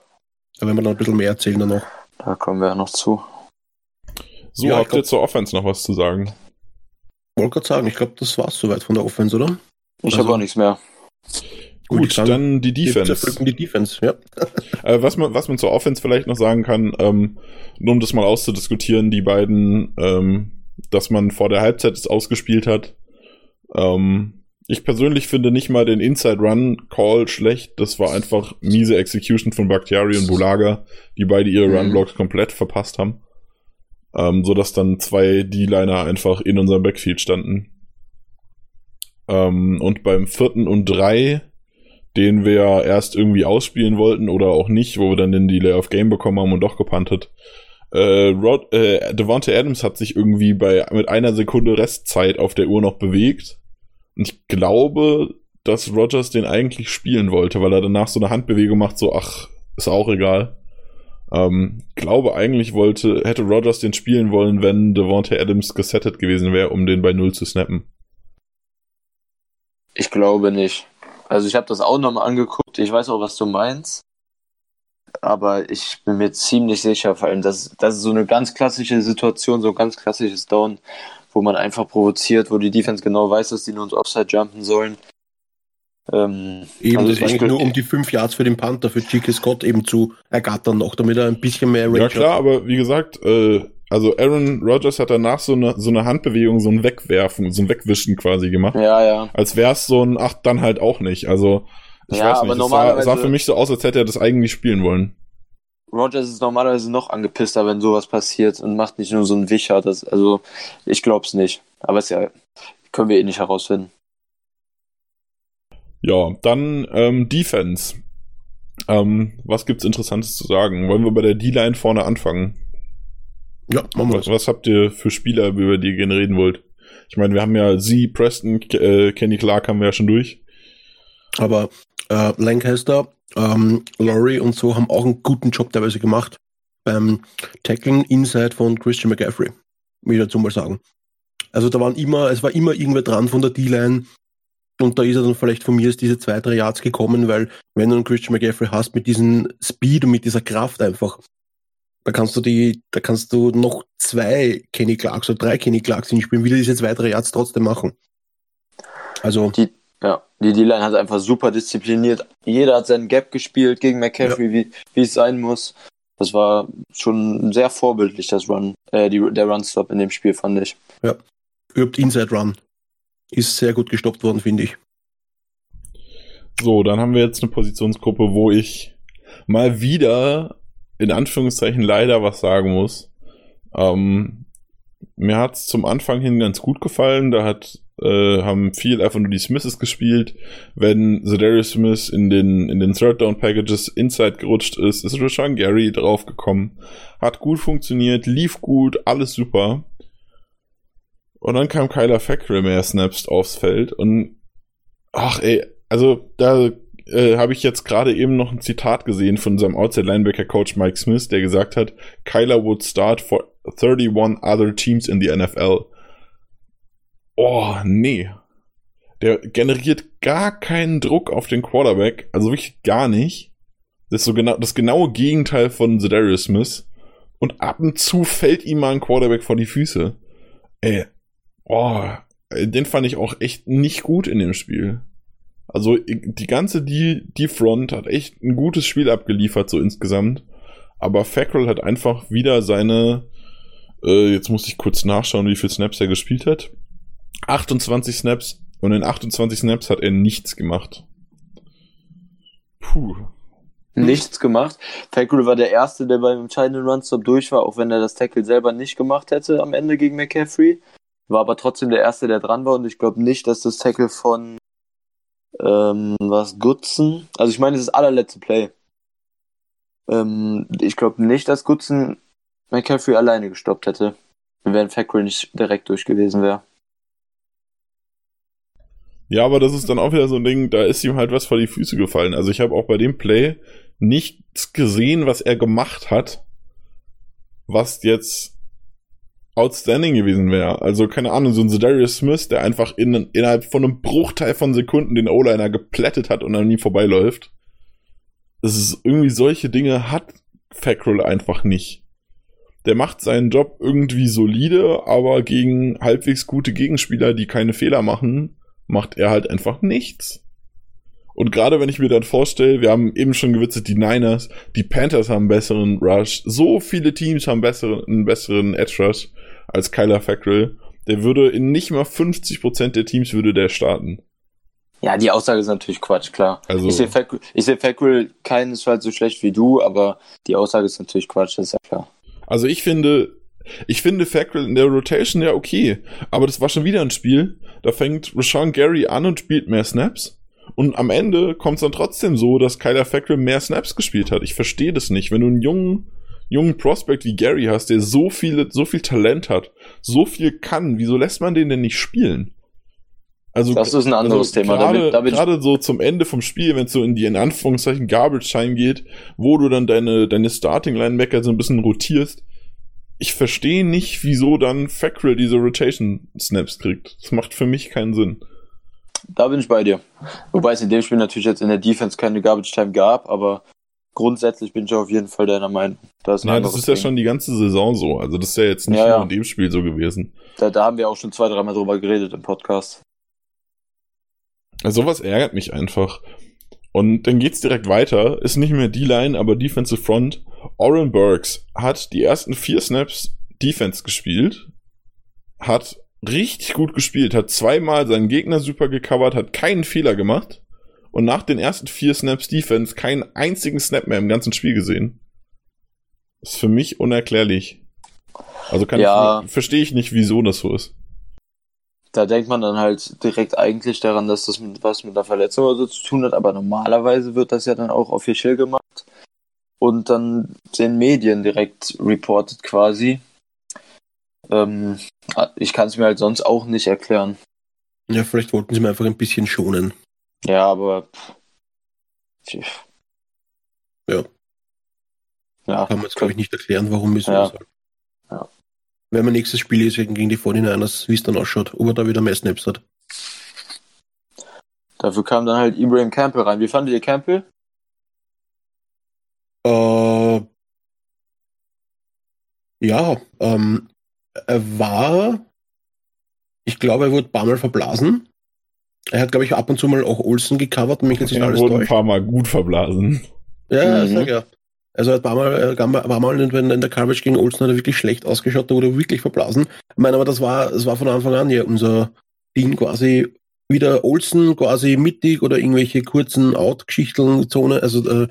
Da werden wir dann ein bisschen mehr erzählen dann noch. da kommen wir ja noch zu. So, Ja, ich habt ihr glaub- zur Offense noch was zu sagen? Wollte gerade sagen, ich glaube, das war's soweit von der Offense, oder? Ich Also- habe auch nichts mehr. Gut, Gut, kann- dann die Wir Defense. die Defense, ja. Äh, was, man, was man zur Offense vielleicht noch sagen kann, ähm, nur um das mal auszudiskutieren, die beiden, ähm, dass man vor der Halbzeit es ausgespielt hat. Ähm, ich persönlich finde nicht mal den Inside Run Call schlecht. Das war einfach miese Execution von Bakhtiari und Bulaga, die beide ihre Mhm. Run Blocks komplett verpasst haben. Ähm, so dass dann zwei D-Liner einfach in unserem Backfield standen. Ähm, und beim vierten und drei den wir erst irgendwie ausspielen wollten oder auch nicht, wo wir dann den Delay of Game bekommen haben und doch gepantet. Äh, Rod, äh, Devonta Adams hat sich irgendwie bei mit einer Sekunde Restzeit auf der Uhr noch bewegt. Und ich glaube, dass Rogers den eigentlich spielen wollte, weil er danach so eine Handbewegung macht, so, ach, ist auch egal. Ähm, glaube eigentlich wollte, hätte Rogers den spielen wollen, wenn Devonta Adams gesettet gewesen wäre, um den bei Null zu snappen. Ich glaube nicht. Also ich habe das auch nochmal angeguckt. Ich weiß auch, was du meinst. Aber ich bin mir ziemlich sicher, vor allem, das, das ist so eine ganz klassische Situation, so ein ganz klassisches Down, wo man einfach provoziert, wo die Defense genau weiß, dass die nur ins Offside jumpen sollen. Ähm, Eben, also das eigentlich glaub- nur um die fünf Yards für den Panther, für G.K. Scott eben zu ergattern noch, damit er ein bisschen mehr Range Ja klar, aber wie gesagt, äh, also Aaron Rodgers hat danach so eine, so eine Handbewegung, so ein Wegwerfen, so ein Wegwischen quasi gemacht. Ja, ja. Als wär's so ein, ach, dann halt auch nicht. Also, ich Ja, weiß aber nicht, es sah, normalerweise- sah für mich so aus, als hätte er das eigentlich spielen wollen. Rogers ist normalerweise noch angepisster, wenn sowas passiert und macht nicht nur so einen Wicher. Das, also, ich glaub's nicht. Aber ist ja, können wir eh nicht herausfinden. Ja, dann ähm, Defense. Ähm, was gibt's Interessantes zu sagen? Wollen wir bei der D-Line vorne anfangen? Ja, machen wir Was, das. was habt ihr für Spieler, über die ihr gerne reden wollt? Ich meine, wir haben ja sie, Preston, K äh, Kenny Clark haben wir ja schon durch. Aber äh, Lancaster, ähm, Laurie und so haben auch einen guten Job teilweise gemacht beim Tackling Inside von Christian McCaffrey, will ich dazu mal sagen. Also da waren immer, es war immer irgendwer dran von der D-Line und da ist er dann vielleicht von mir aus diese zwei, drei Yards gekommen, weil wenn du einen Christian McCaffrey hast mit diesem Speed und mit dieser Kraft einfach, da kannst du die, da kannst du noch zwei Kenny Clarks oder drei Kenny Clarks hinspielen, will er diese zwei, drei Yards trotzdem machen. Also, Die, die D-Line hat einfach super diszipliniert. Jeder hat seinen Gap gespielt gegen McCaffrey, wie, wie es sein muss. Das war schon sehr vorbildlich, das Run, äh, die, der Run-Stop in dem Spiel, fand ich. übt Inside Run. Ist sehr gut gestoppt worden, finde ich. So, dann haben wir jetzt eine Positionsgruppe, wo ich mal wieder in Anführungszeichen leider was sagen muss. Ähm, mir hat's zum Anfang hin ganz gut gefallen. Da hat äh, haben viel einfach nur die Smiths gespielt. Wenn Zedarius Smith in den in den Third Down Packages Inside gerutscht ist, ist Rashawn Gary draufgekommen. Hat gut funktioniert, lief gut, alles super. Und dann kam Kyler Fackrell mehr Snaps aufs Feld und ach ey, also da äh, habe ich jetzt gerade eben noch ein Zitat gesehen von unserem Outside Linebacker Coach Mike Smith, der gesagt hat, Kyler would start for 31 other teams in the NFL. Oh, nee. Der generiert gar keinen Druck auf den Quarterback, also wirklich gar nicht. Das ist so genau das genaue Gegenteil von Zedarius Smith. Und ab und zu fällt ihm mal ein Quarterback vor die Füße. Ey, oh, den fand ich auch echt nicht gut in dem Spiel. Also die ganze die die Front hat echt ein gutes Spiel abgeliefert so insgesamt, aber Fackrell hat einfach wieder seine äh, jetzt muss ich kurz nachschauen, wie viel Snaps er gespielt hat. 28 Snaps und in 28 Snaps hat er nichts gemacht. Puh. Nichts gemacht. Fackrell war der Erste, der beim entscheidenden Run-Stop durch war, auch wenn er das Tackle selber nicht gemacht hätte am Ende gegen McCaffrey. War aber trotzdem der Erste, der dran war und ich glaube nicht, dass das Tackle von ähm, was Gutzen, also ich meine, das ist das allerletzte Play. Ähm, ich glaube nicht, dass Gutzen McCaffrey alleine gestoppt hätte, wenn Fackrell nicht direkt durch gewesen wäre. Ja, aber das ist dann auch wieder so ein Ding, da ist ihm halt was vor die Füße gefallen. Also ich habe auch bei dem Play nichts gesehen, was er gemacht hat, was jetzt outstanding gewesen wäre. Also keine Ahnung, so ein Zedarius Smith, der einfach in, innerhalb von einem Bruchteil von Sekunden den O-Liner geplättet hat und an ihm vorbeiläuft. Das ist irgendwie solche Dinge hat Fackrell einfach nicht. Der macht seinen Job irgendwie solide, aber gegen halbwegs gute Gegenspieler, die keine Fehler machen, macht er halt einfach nichts. Und gerade wenn ich mir dann vorstelle, wir haben eben schon gewitzelt, die Niners, die Panthers haben einen besseren Rush, so viele Teams haben besseren, einen besseren Edge Rush als Kyler Fackrell. Der würde in nicht mal 50% der Teams würde der starten. Ja, die Aussage ist natürlich Quatsch, klar. Also- ich sehe Fackrell, ich seh Fackrell keinesfalls so schlecht wie du, aber die Aussage ist natürlich Quatsch, das ist ja klar. Also ich finde, ich finde Fackrell in der Rotation ja okay, aber das war schon wieder ein Spiel, da fängt Rashawn Gary an und spielt mehr Snaps. Und am Ende kommt es dann trotzdem so, dass Kyler Fackrell mehr Snaps gespielt hat. Ich verstehe das nicht. Wenn du einen jungen, jungen Prospect wie Gary hast, der so viele, so viel Talent hat, so viel kann, wieso lässt man den denn nicht spielen? Also, Das ist ein anderes Thema. Da bin- Gerade, da bin ich- gerade so zum Ende vom Spiel, wenn es so in die in Anführungszeichen Garbage Time geht, wo du dann deine, deine Starting Linebacker so ein bisschen rotierst. Ich verstehe nicht, wieso dann Fackrell diese Rotation Snaps kriegt. Das macht für mich keinen Sinn. Da bin ich bei dir. Wobei es in dem Spiel natürlich jetzt in der Defense keine Garbage Time gab, aber grundsätzlich bin ich auf jeden Fall deiner Meinung. Das ist, Ja, das ist ja schon die ganze Saison so. Also das ist ja jetzt nicht Ja, nur ja. in dem Spiel so gewesen. Da, da haben wir auch schon zwei, dreimal drüber geredet im Podcast. Also sowas ärgert mich einfach. Und dann geht's direkt weiter. Ist nicht mehr D-Line, aber Defensive Front. Oren Burks hat die ersten vier Snaps Defense gespielt. Hat richtig gut gespielt. Hat zweimal seinen Gegner super gecovert. Hat keinen Fehler gemacht. Und nach den ersten vier Snaps Defense keinen einzigen Snap mehr im ganzen Spiel gesehen. Ist für mich unerklärlich. Also kann Ja. ich, verstehe ich nicht, wieso das so ist. da denkt man dann halt direkt eigentlich daran, dass das mit, was mit einer Verletzung oder so zu tun hat, aber normalerweise wird das ja dann auch offiziell gemacht und dann den Medien direkt reported quasi. Ähm, ich kann es mir halt sonst auch nicht erklären. Ja, vielleicht wollten sie mir einfach ein bisschen schonen. Ja, aber. Ja. Ja. Kann man jetzt, glaube ich, nicht erklären, warum wieso. Ja. sagen. Ja. Wenn man nächstes Spiel ist gegen die 49ers, wie es dann ausschaut, ob er da wieder mehr Snaps hat. Dafür kam dann halt Ibrahim Campbell rein. Wie fandet ihr Campbell? Äh, ja, ähm, er war, ich glaube, er wurde ein paar Mal verblasen. Er hat, glaube ich, ab und zu mal auch Olsen gecovert, mich jetzt Er alles wurde ein paar Mal gut verblasen. Ja, Mhm. sag ja. Also er hat ein paar Mal, er war mal in, in der Coverage gegen Olsen, hat er wirklich schlecht ausgeschaut, da wurde er wirklich verblasen. Ich meine, aber das war, das war von Anfang an ja unser Ding quasi wieder Olsen quasi mittig oder irgendwelche kurzen Out-Geschichteln, Zone, also äh,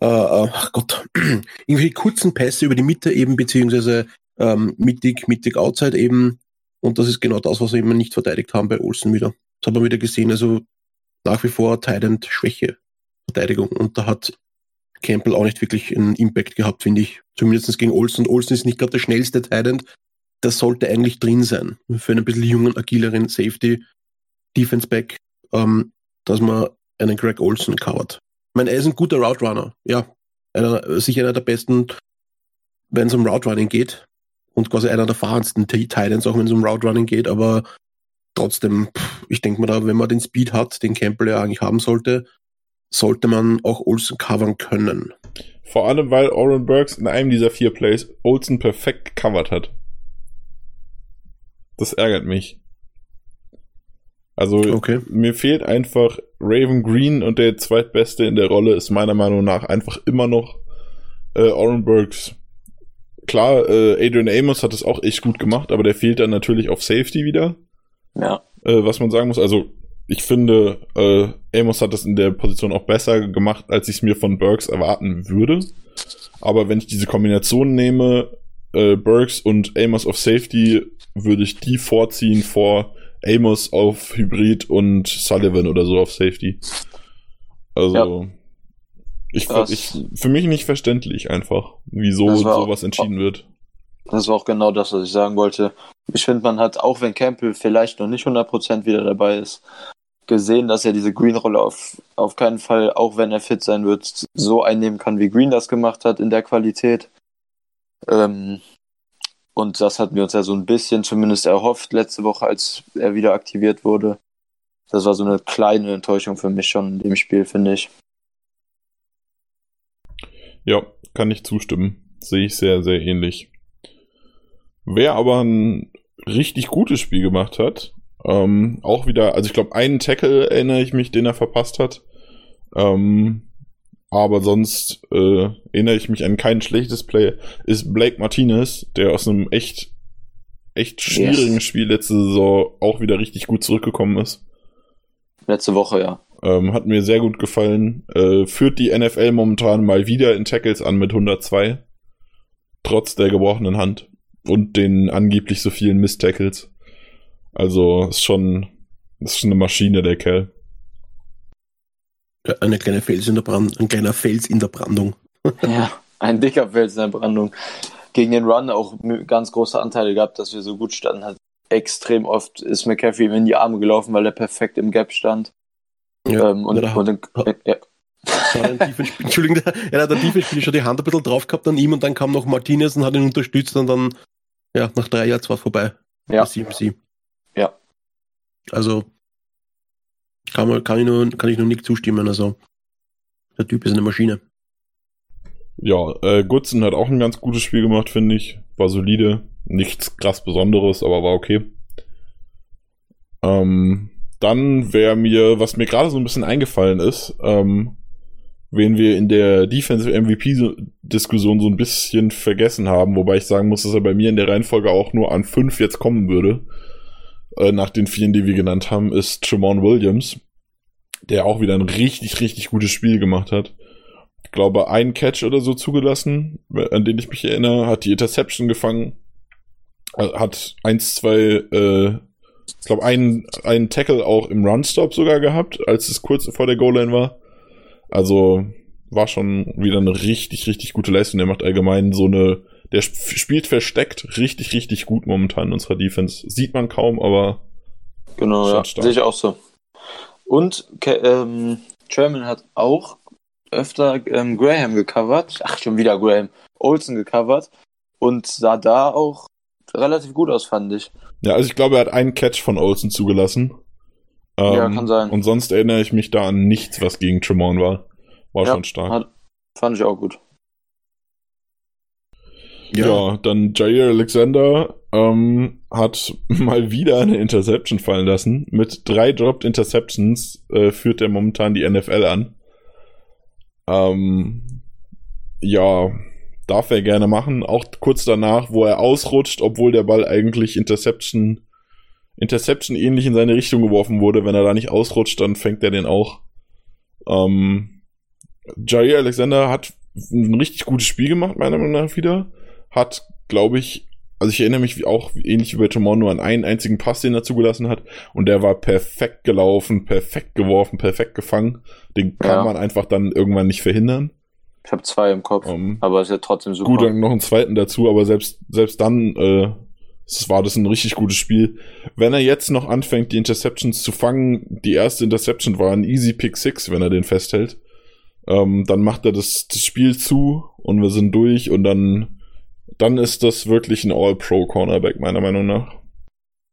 äh, äh, ach Gott, irgendwelche kurzen Pässe über die Mitte eben, beziehungsweise ähm, mittig, mittig Outside eben. Und das ist genau das, was wir eben nicht verteidigt haben bei Olsen wieder. Das hat man wieder gesehen, also nach wie vor Tident Schwäche Verteidigung. Und da hat Campbell auch nicht wirklich einen Impact gehabt, finde ich. Zumindest gegen Olsen. Und Olsen ist nicht gerade der schnellste Tident. Das sollte eigentlich drin sein. Für einen bisschen jungen, agileren Safety, Defense Back, ähm, dass man einen Greg Olsen covert. Meine, er ist ein guter Route Runner. Ja, einer, sicher einer der besten, wenn es um Route Running geht. Und quasi einer der erfahrensten T- Titans, auch wenn es um Route Running geht. Aber trotzdem, ich denke mal da, wenn man den Speed hat, den Campbell ja eigentlich haben sollte, sollte man auch Olsen covern können. Vor allem, weil Oren Burks in einem dieser vier Plays Olsen perfekt gecovert hat. Das ärgert mich. Also, Okay. mir fehlt einfach Raven Green und der zweitbeste in der Rolle ist meiner Meinung nach einfach immer noch äh, Oren Burks. Klar, äh, Adrian Amos hat es auch echt gut gemacht, aber der fehlt dann natürlich auf Safety wieder. Ja. äh, was man sagen muss. Also ich finde, äh, Amos hat das in der Position auch besser gemacht, als ich es mir von Burks erwarten würde. Aber wenn ich diese Kombination nehme, äh, Burks und Amos auf Safety, würde ich die vorziehen vor Amos auf Hybrid und Sullivan oder so auf Safety. Also ich, Das- ich für mich nicht verständlich einfach, wieso war auch- sowas entschieden wird. Das war auch genau das, was ich sagen wollte. Ich finde, man hat, auch wenn Campbell vielleicht noch nicht 100% wieder dabei ist, gesehen, dass er diese Green-Rolle auf, auf keinen Fall, auch wenn er fit sein wird, so einnehmen kann, wie Green das gemacht hat in der Qualität. Ähm, und das hatten wir uns ja so ein bisschen zumindest erhofft letzte Woche, als er wieder aktiviert wurde. Das war so eine kleine Enttäuschung für mich schon in dem Spiel, finde ich. Ja, kann ich zustimmen. Sehe ich sehr, sehr ähnlich. Wer aber ein richtig gutes Spiel gemacht hat, ähm, auch wieder, also ich glaube, einen Tackle erinnere ich mich, den er verpasst hat. Ähm, aber sonst äh, erinnere ich mich an kein schlechtes Play, ist Blake Martinez, der aus einem echt, echt schwierigen Yes. Spiel letzte Saison auch wieder richtig gut zurückgekommen ist. Letzte Woche, ja. Ähm, hat mir sehr gut gefallen. Äh, führt die NFL momentan mal wieder in Tackles an mit 102. Trotz der gebrochenen Hand. Und den angeblich so vielen Miss-Tackles. Also ist schon, ist schon eine Maschine, der Kerl. Eine kleine Fels in der Brand, ein kleiner Fels in der Brandung. Ja, ein dicker Fels in der Brandung. Gegen den Run auch ganz große Anteile gehabt, dass wir so gut standen. Hat extrem oft ist McCaffrey ihm in die Arme gelaufen, weil er perfekt im Gap stand. Ja, ähm, und, ja, da und dann, ja, hat Entschuldigung, der- er hat der Defense-Spieler schon die Hand ein bisschen drauf gehabt an ihm und dann kam noch Martinez und hat ihn unterstützt und dann, ja, nach drei Jahren war es vorbei. Ja. CMC. Ja. Also, kann, kann, ich nur, kann ich nur nicht zustimmen. Also, der Typ ist eine Maschine. Ja, äh, Goodson hat auch ein ganz gutes Spiel gemacht, finde ich. War solide. Nichts krass Besonderes, aber war okay. Ähm, dann wäre mir, was mir gerade so ein bisschen eingefallen ist, ähm, wen wir in der Defensive MVP-Diskussion so ein bisschen vergessen haben, wobei ich sagen muss, dass er bei mir in der Reihenfolge auch nur an fünf jetzt kommen würde, äh, nach den vielen, die wir genannt haben, ist Tremont Williams, der auch wieder ein richtig, richtig gutes Spiel gemacht hat ich glaube, ein Catch oder so zugelassen, an den ich mich erinnere, hat die Interception gefangen, äh, hat eins, zwei äh, ich glaube, einen, einen Tackle auch im Runstop sogar gehabt, als es kurz vor der Goal-Line war. Also war schon wieder eine richtig, richtig gute Leistung. Der macht allgemein so eine, der spielt versteckt richtig, richtig gut momentan in unserer Defense. Sieht man kaum, aber. Genau, ja, sehe ich auch so. Und ähm, Sherman hat auch öfter ähm, Graham gecovert. Ach, schon wieder Graham. Olsen gecovert. Und sah da auch relativ gut aus, fand ich. Ja, also ich glaube, er hat einen Catch von Olsen zugelassen. Ähm, ja, kann sein. Und sonst erinnere ich mich da an nichts, was gegen Tremont war. War ja, schon stark. Hat, fand ich auch gut. Ja, ja dann Jair Alexander ähm, hat mal wieder eine Interception fallen lassen. Mit drei Dropped Interceptions äh, führt er momentan die NFL an. Ähm, ja, darf er gerne machen. Auch kurz danach, wo er ausrutscht, obwohl der Ball eigentlich Interception, Interception ähnlich in seine Richtung geworfen wurde. Wenn er da nicht ausrutscht, dann fängt er den auch. Ähm, Jair Alexander hat ein richtig gutes Spiel gemacht, meiner Meinung nach wieder. Hat, glaube ich, also ich erinnere mich auch ähnlich wie bei Tomon nur an einen einzigen Pass, den er zugelassen hat. Und der war perfekt gelaufen, perfekt geworfen, perfekt gefangen. Den kann ja. man einfach dann irgendwann nicht verhindern. Ich habe zwei im Kopf, um, ähm, aber ist ja trotzdem super. Gut, dann noch einen zweiten dazu, aber selbst, selbst dann äh, war das ein richtig gutes Spiel. Wenn er jetzt noch anfängt, die Interceptions zu fangen, die erste Interception war ein Easy Pick 6, wenn er den festhält, ähm, dann macht er das, das Spiel zu und wir sind durch und dann, dann ist das wirklich ein All-Pro-Cornerback, meiner Meinung nach.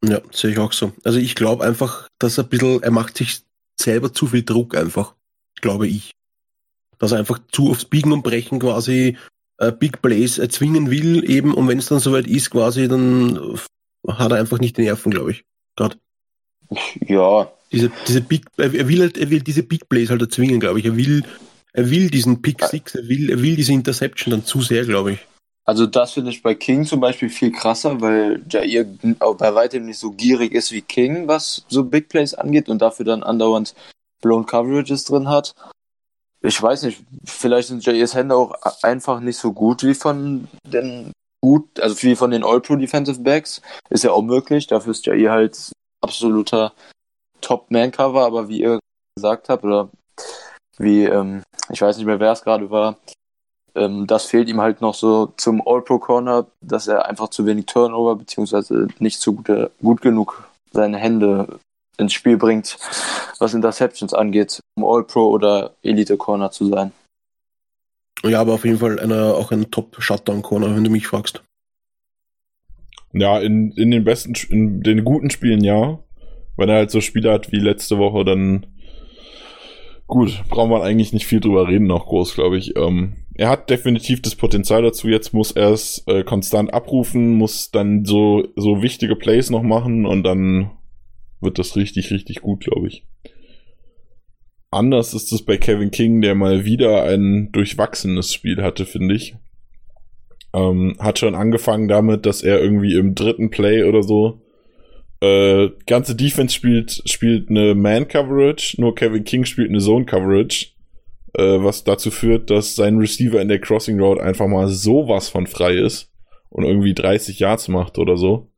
Ja, sehe ich auch so. Also ich glaube einfach, dass er ein bisschen, er macht sich selber zu viel Druck einfach, glaube ich dass er einfach zu aufs Biegen und Brechen quasi äh, Big Plays erzwingen will eben und wenn es dann soweit ist quasi, dann hat er einfach nicht den Nerven, glaube ich. Gerade. Ja. Diese, diese Big, er will halt, er will diese Big Plays halt erzwingen, glaube ich. Er will, er will diesen Pick Six, er will, er will diese Interception dann zu sehr, glaube ich. Also das finde ich bei King zum Beispiel viel krasser, weil Jair bei weitem nicht so gierig ist wie King, was so Big Plays angeht und dafür dann andauernd Blown Coverages drin hat ich weiß nicht, vielleicht sind Jairs Hände auch einfach nicht so gut wie von den gut, also wie von den All-Pro Defensive Backs. Ist ja auch möglich. Dafür ist Jair halt absoluter Top-Man-Cover, aber wie ihr gesagt habt, oder wie, ähm, ich weiß nicht mehr, wer es gerade war, ähm, das fehlt ihm halt noch so zum All-Pro-Corner, dass er einfach zu wenig Turnover, beziehungsweise nicht zu gut, gut genug seine Hände ins Spiel bringt, was Interceptions angeht, um All-Pro oder Elite-Corner zu sein. Ja, aber auf jeden Fall eine, auch ein Top-Shutdown-Corner, wenn du mich fragst. Ja, in, in den besten, in den guten Spielen ja. Wenn er halt so Spiele hat wie letzte Woche, dann gut, braucht man eigentlich nicht viel drüber reden, noch groß, glaube ich. Ähm, er hat definitiv das Potenzial dazu. Jetzt muss er es äh, konstant abrufen, muss dann so, so wichtige Plays noch machen und dann wird das richtig, richtig gut, glaube ich. Anders ist es bei Kevin King, der mal wieder ein durchwachsenes Spiel hatte, finde ich. Ähm, hat schon angefangen damit, dass er irgendwie im dritten Play oder so äh, ganze Defense spielt, spielt eine Man-Coverage, nur Kevin King spielt eine Zone-Coverage, äh, was dazu führt, dass sein Receiver in der Crossing Road einfach mal sowas von frei ist und irgendwie 30 Yards macht oder so.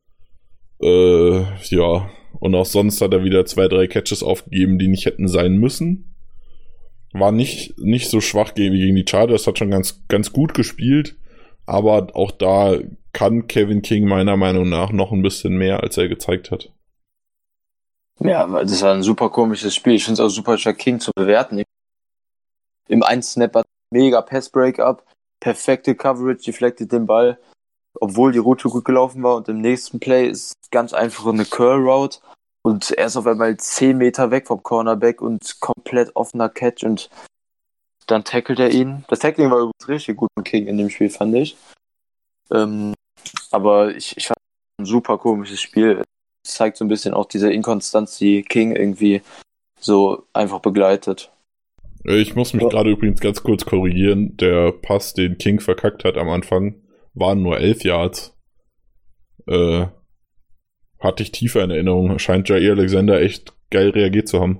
Äh, ja, und auch sonst hat er wieder zwei, drei Catches aufgegeben, die nicht hätten sein müssen. War nicht, nicht so schwach gegen, gegen die Chargers, hat schon ganz, ganz gut gespielt. Aber auch da kann Kevin King meiner Meinung nach noch ein bisschen mehr, als er gezeigt hat. Ja, das war ein super komisches Spiel. Ich finde es auch super schwer, King zu bewerten. Im 1-Snapper mega Pass-Breakup, perfekte Coverage, deflected den Ball, obwohl die Route gut gelaufen war. Und im nächsten Play ist ganz einfach eine Curl-Route und er ist auf einmal 10 Meter weg vom Cornerback und komplett offener Catch und dann tackelt er ihn. Das Tackling war übrigens richtig gut von King in dem Spiel, fand ich. Ähm, aber ich, ich fand ein super komisches Spiel. Es zeigt so ein bisschen auch diese Inkonstanz, die King irgendwie so einfach begleitet. Ich muss mich ja. gerade übrigens ganz kurz korrigieren. Der Pass, den King verkackt hat am Anfang, waren nur 11 Yards. Äh, hatte ich tiefer in Erinnerung. Scheint Jair Alexander echt geil reagiert zu haben.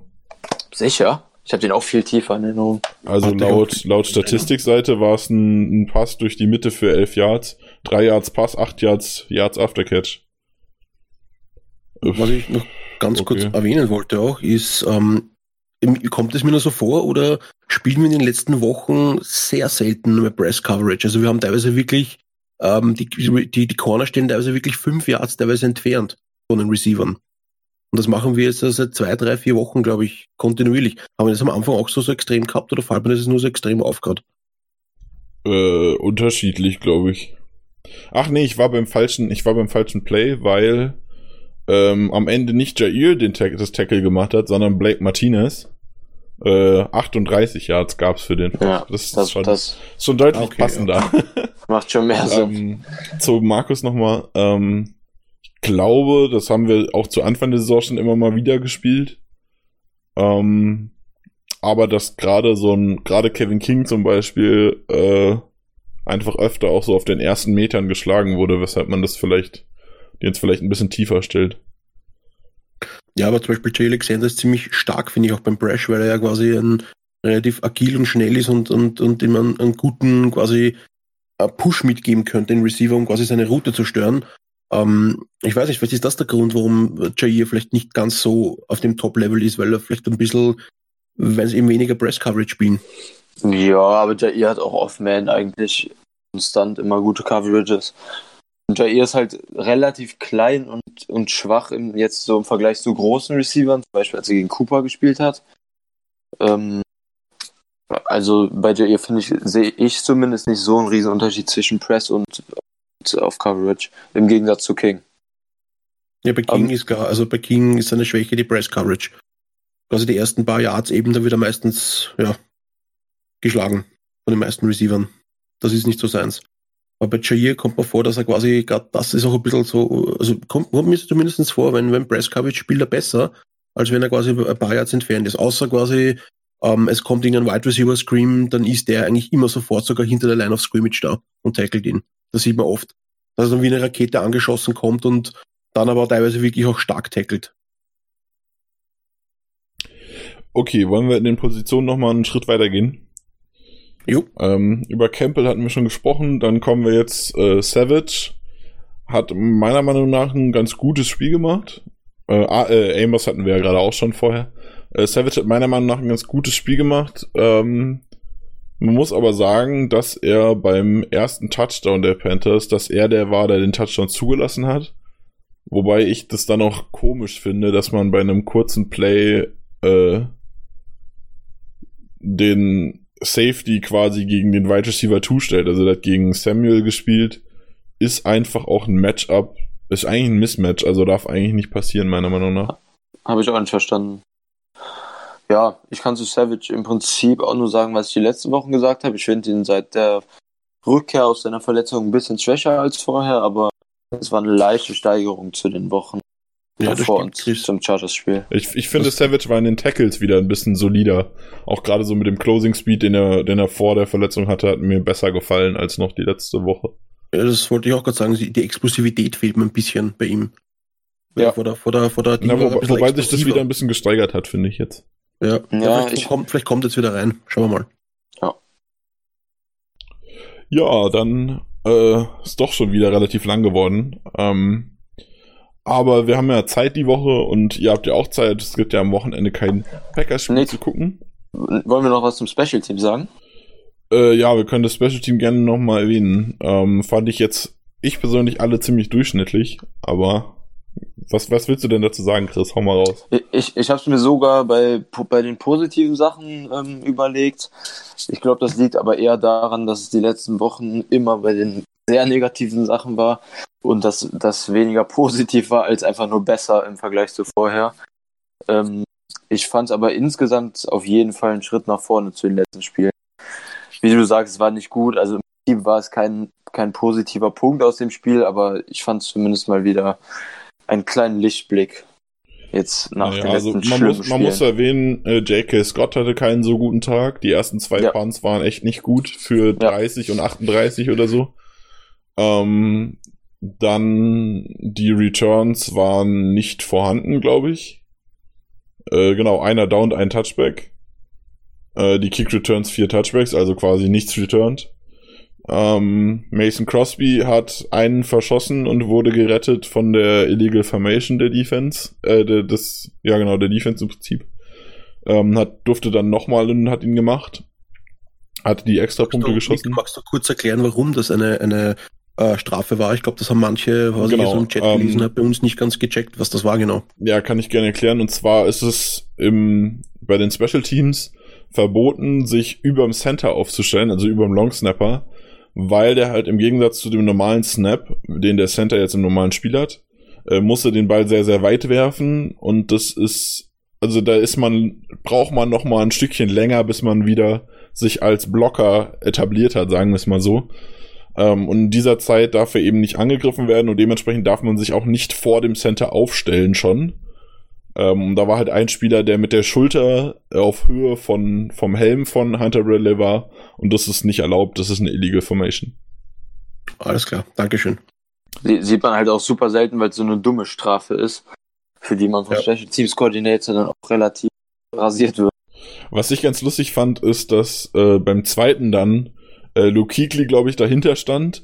Sicher? Ich habe den auch viel tiefer in Erinnerung. Also laut, laut Statistikseite war es ein, ein, Pass durch die Mitte für 11 Yards, 3 Yards Pass, 8 Yards, Yards Aftercatch. Was ich noch ganz kurz Okay. erwähnen wollte auch, ist, ähm, kommt es mir nur so vor oder spielen wir in den letzten Wochen sehr selten mit Press Coverage? Also wir haben teilweise wirklich, ähm, die, die, die Corner stehen teilweise wirklich fünf Yards teilweise entfernt von den Receivern. Und das machen wir jetzt seit zwei, drei, vier Wochen, glaube ich, kontinuierlich. Haben wir das am Anfang auch so, so extrem gehabt oder fällt mir das nur so extrem auf gerade? Äh, unterschiedlich, glaube ich. Ach nee, ich war beim falschen, ich war beim falschen Play, weil ähm, am Ende nicht Jair den Tack das Tackle gemacht hat, sondern Blake Martinez. Äh, 38 Yards gab's für den. Ja, das ist das, schon, das schon deutlich Okay, passender. macht schon mehr Sinn. ähm, zu Markus nochmal. Ähm, ich glaube, das haben wir auch zu Anfang der Saison schon immer mal wieder gespielt. Ähm, aber dass gerade so ein, gerade Kevin King zum Beispiel, äh, einfach öfter auch so auf den ersten Metern geschlagen wurde, weshalb man das vielleicht, jetzt vielleicht ein bisschen tiefer stellt. Ja, aber zum Beispiel Jay Alexander ist ziemlich stark, finde ich, auch beim Brash, weil er ja quasi ein relativ agil und schnell ist und, und, und ihm einen, einen guten quasi äh, Push mitgeben könnte, den Receiver, um quasi seine Route zu stören. Ähm, ich weiß nicht, vielleicht ist das der Grund, warum Jair vielleicht nicht ganz so auf dem Top-Level ist, weil er vielleicht ein bisschen, weil sie eben weniger Press-Coverage spielen. Ja, aber Jair hat auch Off-Man eigentlich konstant immer gute Coverages. Und Jair ist halt relativ klein und, und schwach im, jetzt so im Vergleich zu großen Receivern, zum Beispiel als er gegen Cooper gespielt hat. Ähm, also bei Jair finde ich, sehe ich zumindest nicht so einen riesen Unterschied zwischen Press und, und auf Coverage, im Gegensatz zu King. Ja, bei King Ähm, ist gar, also bei King ist seine Schwäche die Press-Coverage. Also die ersten paar Yards eben, da wird er meistens, ja, geschlagen von den meisten Receivern. Das ist nicht so seins. Aber bei Jair kommt mir vor, dass er quasi, gerade das ist auch ein bisschen so, also kommt, kommt mir zumindest vor, wenn, wenn Coverage spielt er besser, als wenn er quasi ein paar Yards entfernt ist. Außer quasi, ähm, es kommt irgendein Wide Receiver Scream, dann ist der eigentlich immer sofort sogar hinter der Line of Scrimmage da und tackelt ihn. Das sieht man oft. Dass er dann wie eine Rakete angeschossen kommt und dann aber teilweise wirklich auch stark tackelt. Okay, wollen wir in den Positionen nochmal einen Schritt weiter gehen? Jo. Ähm, über Campbell hatten wir schon gesprochen, dann kommen wir jetzt äh, Savage. Hat meiner Meinung nach ein ganz gutes Spiel gemacht. Äh, äh, Amos hatten wir ja gerade auch schon vorher. Äh, Savage hat meiner Meinung nach ein ganz gutes Spiel gemacht. Ähm, man muss aber sagen, dass er beim ersten Touchdown der Panthers, dass er der war, der den Touchdown zugelassen hat. Wobei ich das dann auch komisch finde, dass man bei einem kurzen Play äh, den Safety quasi gegen den Wide Receiver 2 stellt. Also der hat gegen Samuel gespielt. Ist einfach auch ein Matchup. Ist eigentlich ein Mismatch, also darf eigentlich nicht passieren, meiner Meinung nach. Habe ich auch nicht verstanden. Ja, ich kann zu Savage im Prinzip auch nur sagen, was ich die letzten Wochen gesagt habe. Ich finde ihn seit der Rückkehr aus seiner Verletzung ein bisschen schwächer als vorher, aber es war eine leichte Steigerung zu den Wochen Ja, und Chris. zum Chargers-Spiel. Ich, ich finde, Savage war in den Tackles wieder ein bisschen solider. Auch gerade so mit dem Closing Speed, den er, den er vor der Verletzung hatte, hat mir besser gefallen als noch die letzte Woche. Ja, das wollte ich auch gerade sagen, die Explosivität fehlt mir ein bisschen bei ihm. Ja. Vor der, vor der, vor der, Na, ein wobei, wobei sich das explosiver. wieder ein bisschen gesteigert hat, finde ich jetzt. Ja, Ja, ja vielleicht, ich- kommt, vielleicht kommt jetzt wieder rein. Schauen wir mal. Ja, dann äh, ist doch schon wieder relativ lang geworden. Ähm, aber wir haben ja Zeit die Woche und ihr habt ja auch Zeit. Es gibt ja am Wochenende kein Packers-Spiel Nick. zu gucken. Wollen wir noch was zum Special-Team sagen? Äh, ja, wir können das Special Team gerne nochmal erwähnen. Ähm, fand ich jetzt, ich persönlich alle ziemlich durchschnittlich, aber was, was willst du denn dazu sagen, Chris? Hau mal raus. Ich, ich habe es mir sogar bei, bei den positiven Sachen ähm, überlegt. Ich glaube, das liegt aber eher daran, dass es die letzten Wochen immer bei den sehr negativen Sachen war und dass das weniger positiv war als einfach nur besser im Vergleich zu vorher. Ähm, ich fand es aber insgesamt auf jeden Fall einen Schritt nach vorne zu den letzten Spielen. Wie du sagst, es war nicht gut. Also im Prinzip war es kein, kein positiver Punkt aus dem Spiel, aber ich fand es zumindest mal wieder einen kleinen Lichtblick. Jetzt nach Naja, den also letzten man muss, man muss erwähnen, äh, J.K. Scott hatte keinen so guten Tag. Die ersten zwei Ja. Punts waren echt nicht gut für 30 und 38 oder so. Ähm, dann die Returns waren nicht vorhanden, glaube ich. Äh, genau, einer downed, ein Touchback. Äh, die Kick Returns vier Touchbacks, also quasi nichts returned. Ähm, Mason Crosby hat einen verschossen und wurde gerettet von der Illegal Formation der Defense, äh, der, des, ja genau, der Defense im Prinzip. Ähm, hat, durfte dann nochmal und hat ihn gemacht. Hatte die extra Punkte geschossen. Magst du kurz erklären, warum das eine, eine äh, Strafe war? Ich glaube, das haben manche, was Genau, ich so im Chat ähm, gelesen habe, bei uns nicht ganz gecheckt, was das war genau. Ja, kann ich gerne erklären. Und zwar ist es im, bei den Special Teams verboten, sich überm Center aufzustellen, also überm Long Snapper, weil der halt im Gegensatz zu dem normalen Snap, den der Center jetzt im normalen Spiel hat, äh, musste den Ball sehr, sehr weit werfen und das ist, also da ist man, braucht man noch mal ein Stückchen länger, bis man wieder sich als Blocker etabliert hat, sagen wir es mal so. Ähm, und in dieser Zeit darf er eben nicht angegriffen werden und dementsprechend darf man sich auch nicht vor dem Center aufstellen schon. Ähm, da war halt ein Spieler, der mit der Schulter auf Höhe von, vom Helm von Hunter Ridley war und das ist nicht erlaubt, das ist eine illegal Formation. Alles klar, Dankeschön. Sie- Sieht man halt auch super selten, weil es so eine dumme Strafe ist, für die man von Ja. Special Teams Coordinator dann auch relativ rasiert wird. Was ich ganz lustig fand, ist, dass äh, beim zweiten dann äh, Luke Kuechly, glaube ich, dahinter stand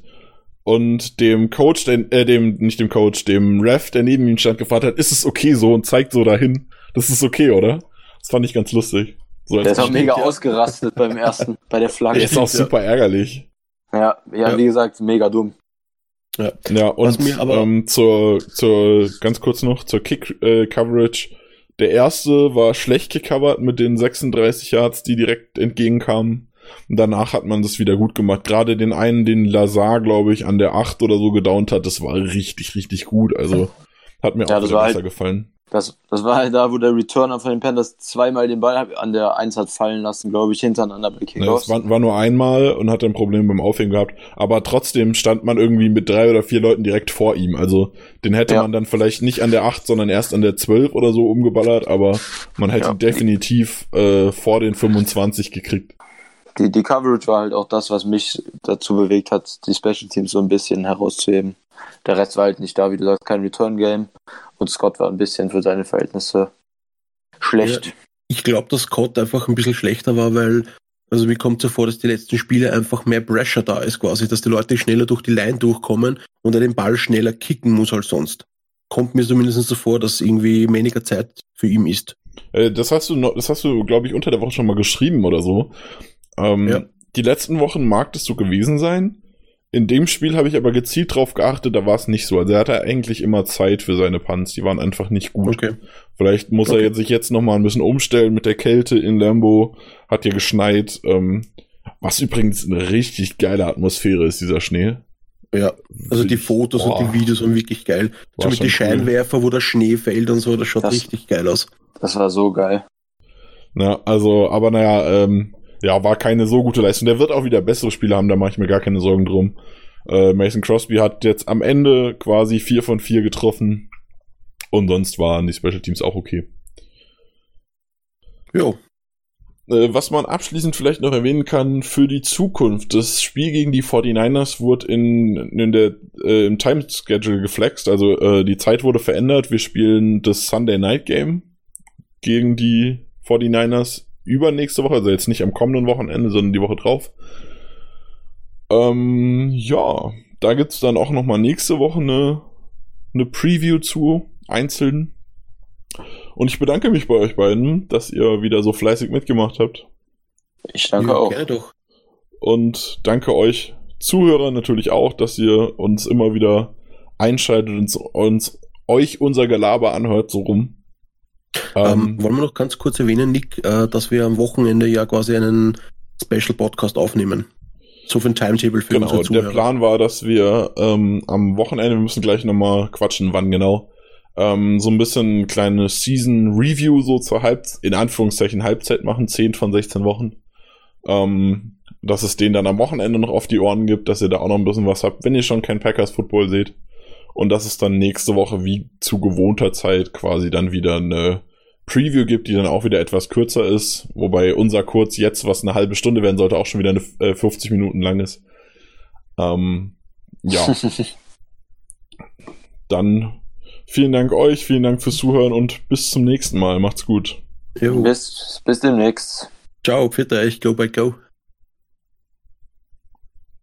und dem Coach, den, äh, dem, nicht dem Coach, dem Ref, der neben ihm stand, gefragt hat, ist es okay so und zeigt so dahin. Das ist okay, oder? Das fand ich ganz lustig. So Der ist auch mega ja. ausgerastet beim ersten, bei der Flagge. der ist auch Ja. super ärgerlich. Ja, ja, Ja. wie gesagt, mega dumm. Ja, Was und mir aber- ähm, zur, zur, ganz kurz noch, zur Kick-Coverage. der erste war schlecht gecovert mit den 36 Yards, die direkt entgegenkamen. Und danach hat man das wieder gut gemacht. Gerade den einen, den Lazar, glaube ich, an der 8 oder so gedownt hat, das war richtig, richtig gut. Also hat mir Ja, auch das besser halt- gefallen. Das, das war halt da, wo der Returner von den Panthers zweimal den Ball an der 1 hat fallen lassen, glaube ich, hintereinander bei Kickoffs. es war, war nur einmal und hat ein Problem beim Aufhängen gehabt. Aber trotzdem stand man irgendwie mit drei oder vier Leuten direkt vor ihm. Also den hätte Ja. man dann vielleicht nicht an der 8, sondern erst an der 12 oder so umgeballert. Aber man hätte Ja. definitiv äh, vor den 25 gekriegt. Die, die Coverage war halt auch das, was mich dazu bewegt hat, die Special Teams so ein bisschen herauszuheben. Der Rest war halt nicht da, wie du sagst, kein Return-Game. Und Scott war ein bisschen für seine Verhältnisse schlecht. Ich glaube, dass Scott einfach ein bisschen schlechter war, weil, also mir kommt so vor, dass die letzten Spiele einfach mehr Pressure da ist quasi, dass die Leute schneller durch die Line durchkommen und er den Ball schneller kicken muss als sonst. Kommt mir zumindest so vor, dass irgendwie weniger Zeit für ihn ist. Äh, das hast du, noch, das hast du, glaube ich, unter der Woche schon mal geschrieben oder so. Ähm, Ja. Die letzten Wochen mag das so gewesen sein. In dem Spiel habe ich aber gezielt drauf geachtet, da war es nicht so. Also er hatte eigentlich immer Zeit für seine Punts, die waren einfach nicht gut. Okay. Vielleicht muss er Okay. jetzt sich jetzt noch mal ein bisschen umstellen mit der Kälte in Lambo. Hat ja geschneit. Ähm, was übrigens eine richtig geile Atmosphäre ist, dieser Schnee. Ja, also die Fotos boah, und die Videos waren wirklich geil. War So mit den Scheinwerfer, wo der Schnee fällt und so, das schaut Das- richtig geil aus. Das war so geil. Na, also, aber naja, ähm, ja, war keine so gute Leistung. Der wird auch wieder bessere Spiele haben, da mache ich mir gar keine Sorgen drum. Äh, Mason Crosby hat jetzt am Ende quasi vier von vier getroffen. Und sonst waren die Special Teams auch okay. Jo, Äh, was man abschließend vielleicht noch erwähnen kann für die Zukunft. Das Spiel gegen die 49ers wurde in, in der, äh, im Time-Schedule geflext. Also äh, die Zeit wurde verändert. Wir spielen das Sunday Night Game gegen die 49ers übernächste Woche. Also jetzt nicht am kommenden Wochenende, sondern die Woche drauf. Ähm, ja, da gibt's dann auch noch mal nächste Woche eine, eine Preview zu, einzeln. Und ich bedanke mich bei euch beiden, dass ihr wieder so fleißig mitgemacht habt. Ich danke ja, auch. gerne doch. Und danke euch Zuhörer natürlich auch, dass ihr uns immer wieder einschaltet und uns euch unser Gelaber anhört, so rum. Ähm, wollen wir noch ganz kurz erwähnen, Nick, äh, dass wir am Wochenende ja quasi einen Special Podcast aufnehmen. So für ein Timetable für genau, unsere der Zuhörer. Plan war, dass wir ähm, am Wochenende, wir müssen gleich nochmal quatschen, wann genau, ähm, so ein bisschen kleine Season Review so zur Halb, in Anführungszeichen Halbzeit machen, 10 von 16 Wochen. Ähm, dass es den dann am Wochenende noch auf die Ohren gibt, dass ihr da auch noch ein bisschen was habt, wenn ihr schon kein Packers Football seht. Und dass es dann nächste Woche wie zu gewohnter Zeit quasi dann wieder eine Preview gibt, die dann auch wieder etwas kürzer ist. Wobei unser Kurz jetzt, was eine halbe Stunde werden sollte, auch schon wieder eine, äh, 50 Minuten lang ist. Ähm, ja, dann vielen Dank euch, vielen Dank fürs Zuhören und bis zum nächsten Mal. Macht's gut. Jo. bis, bis demnächst. Ciao, pfiat euch, go by go.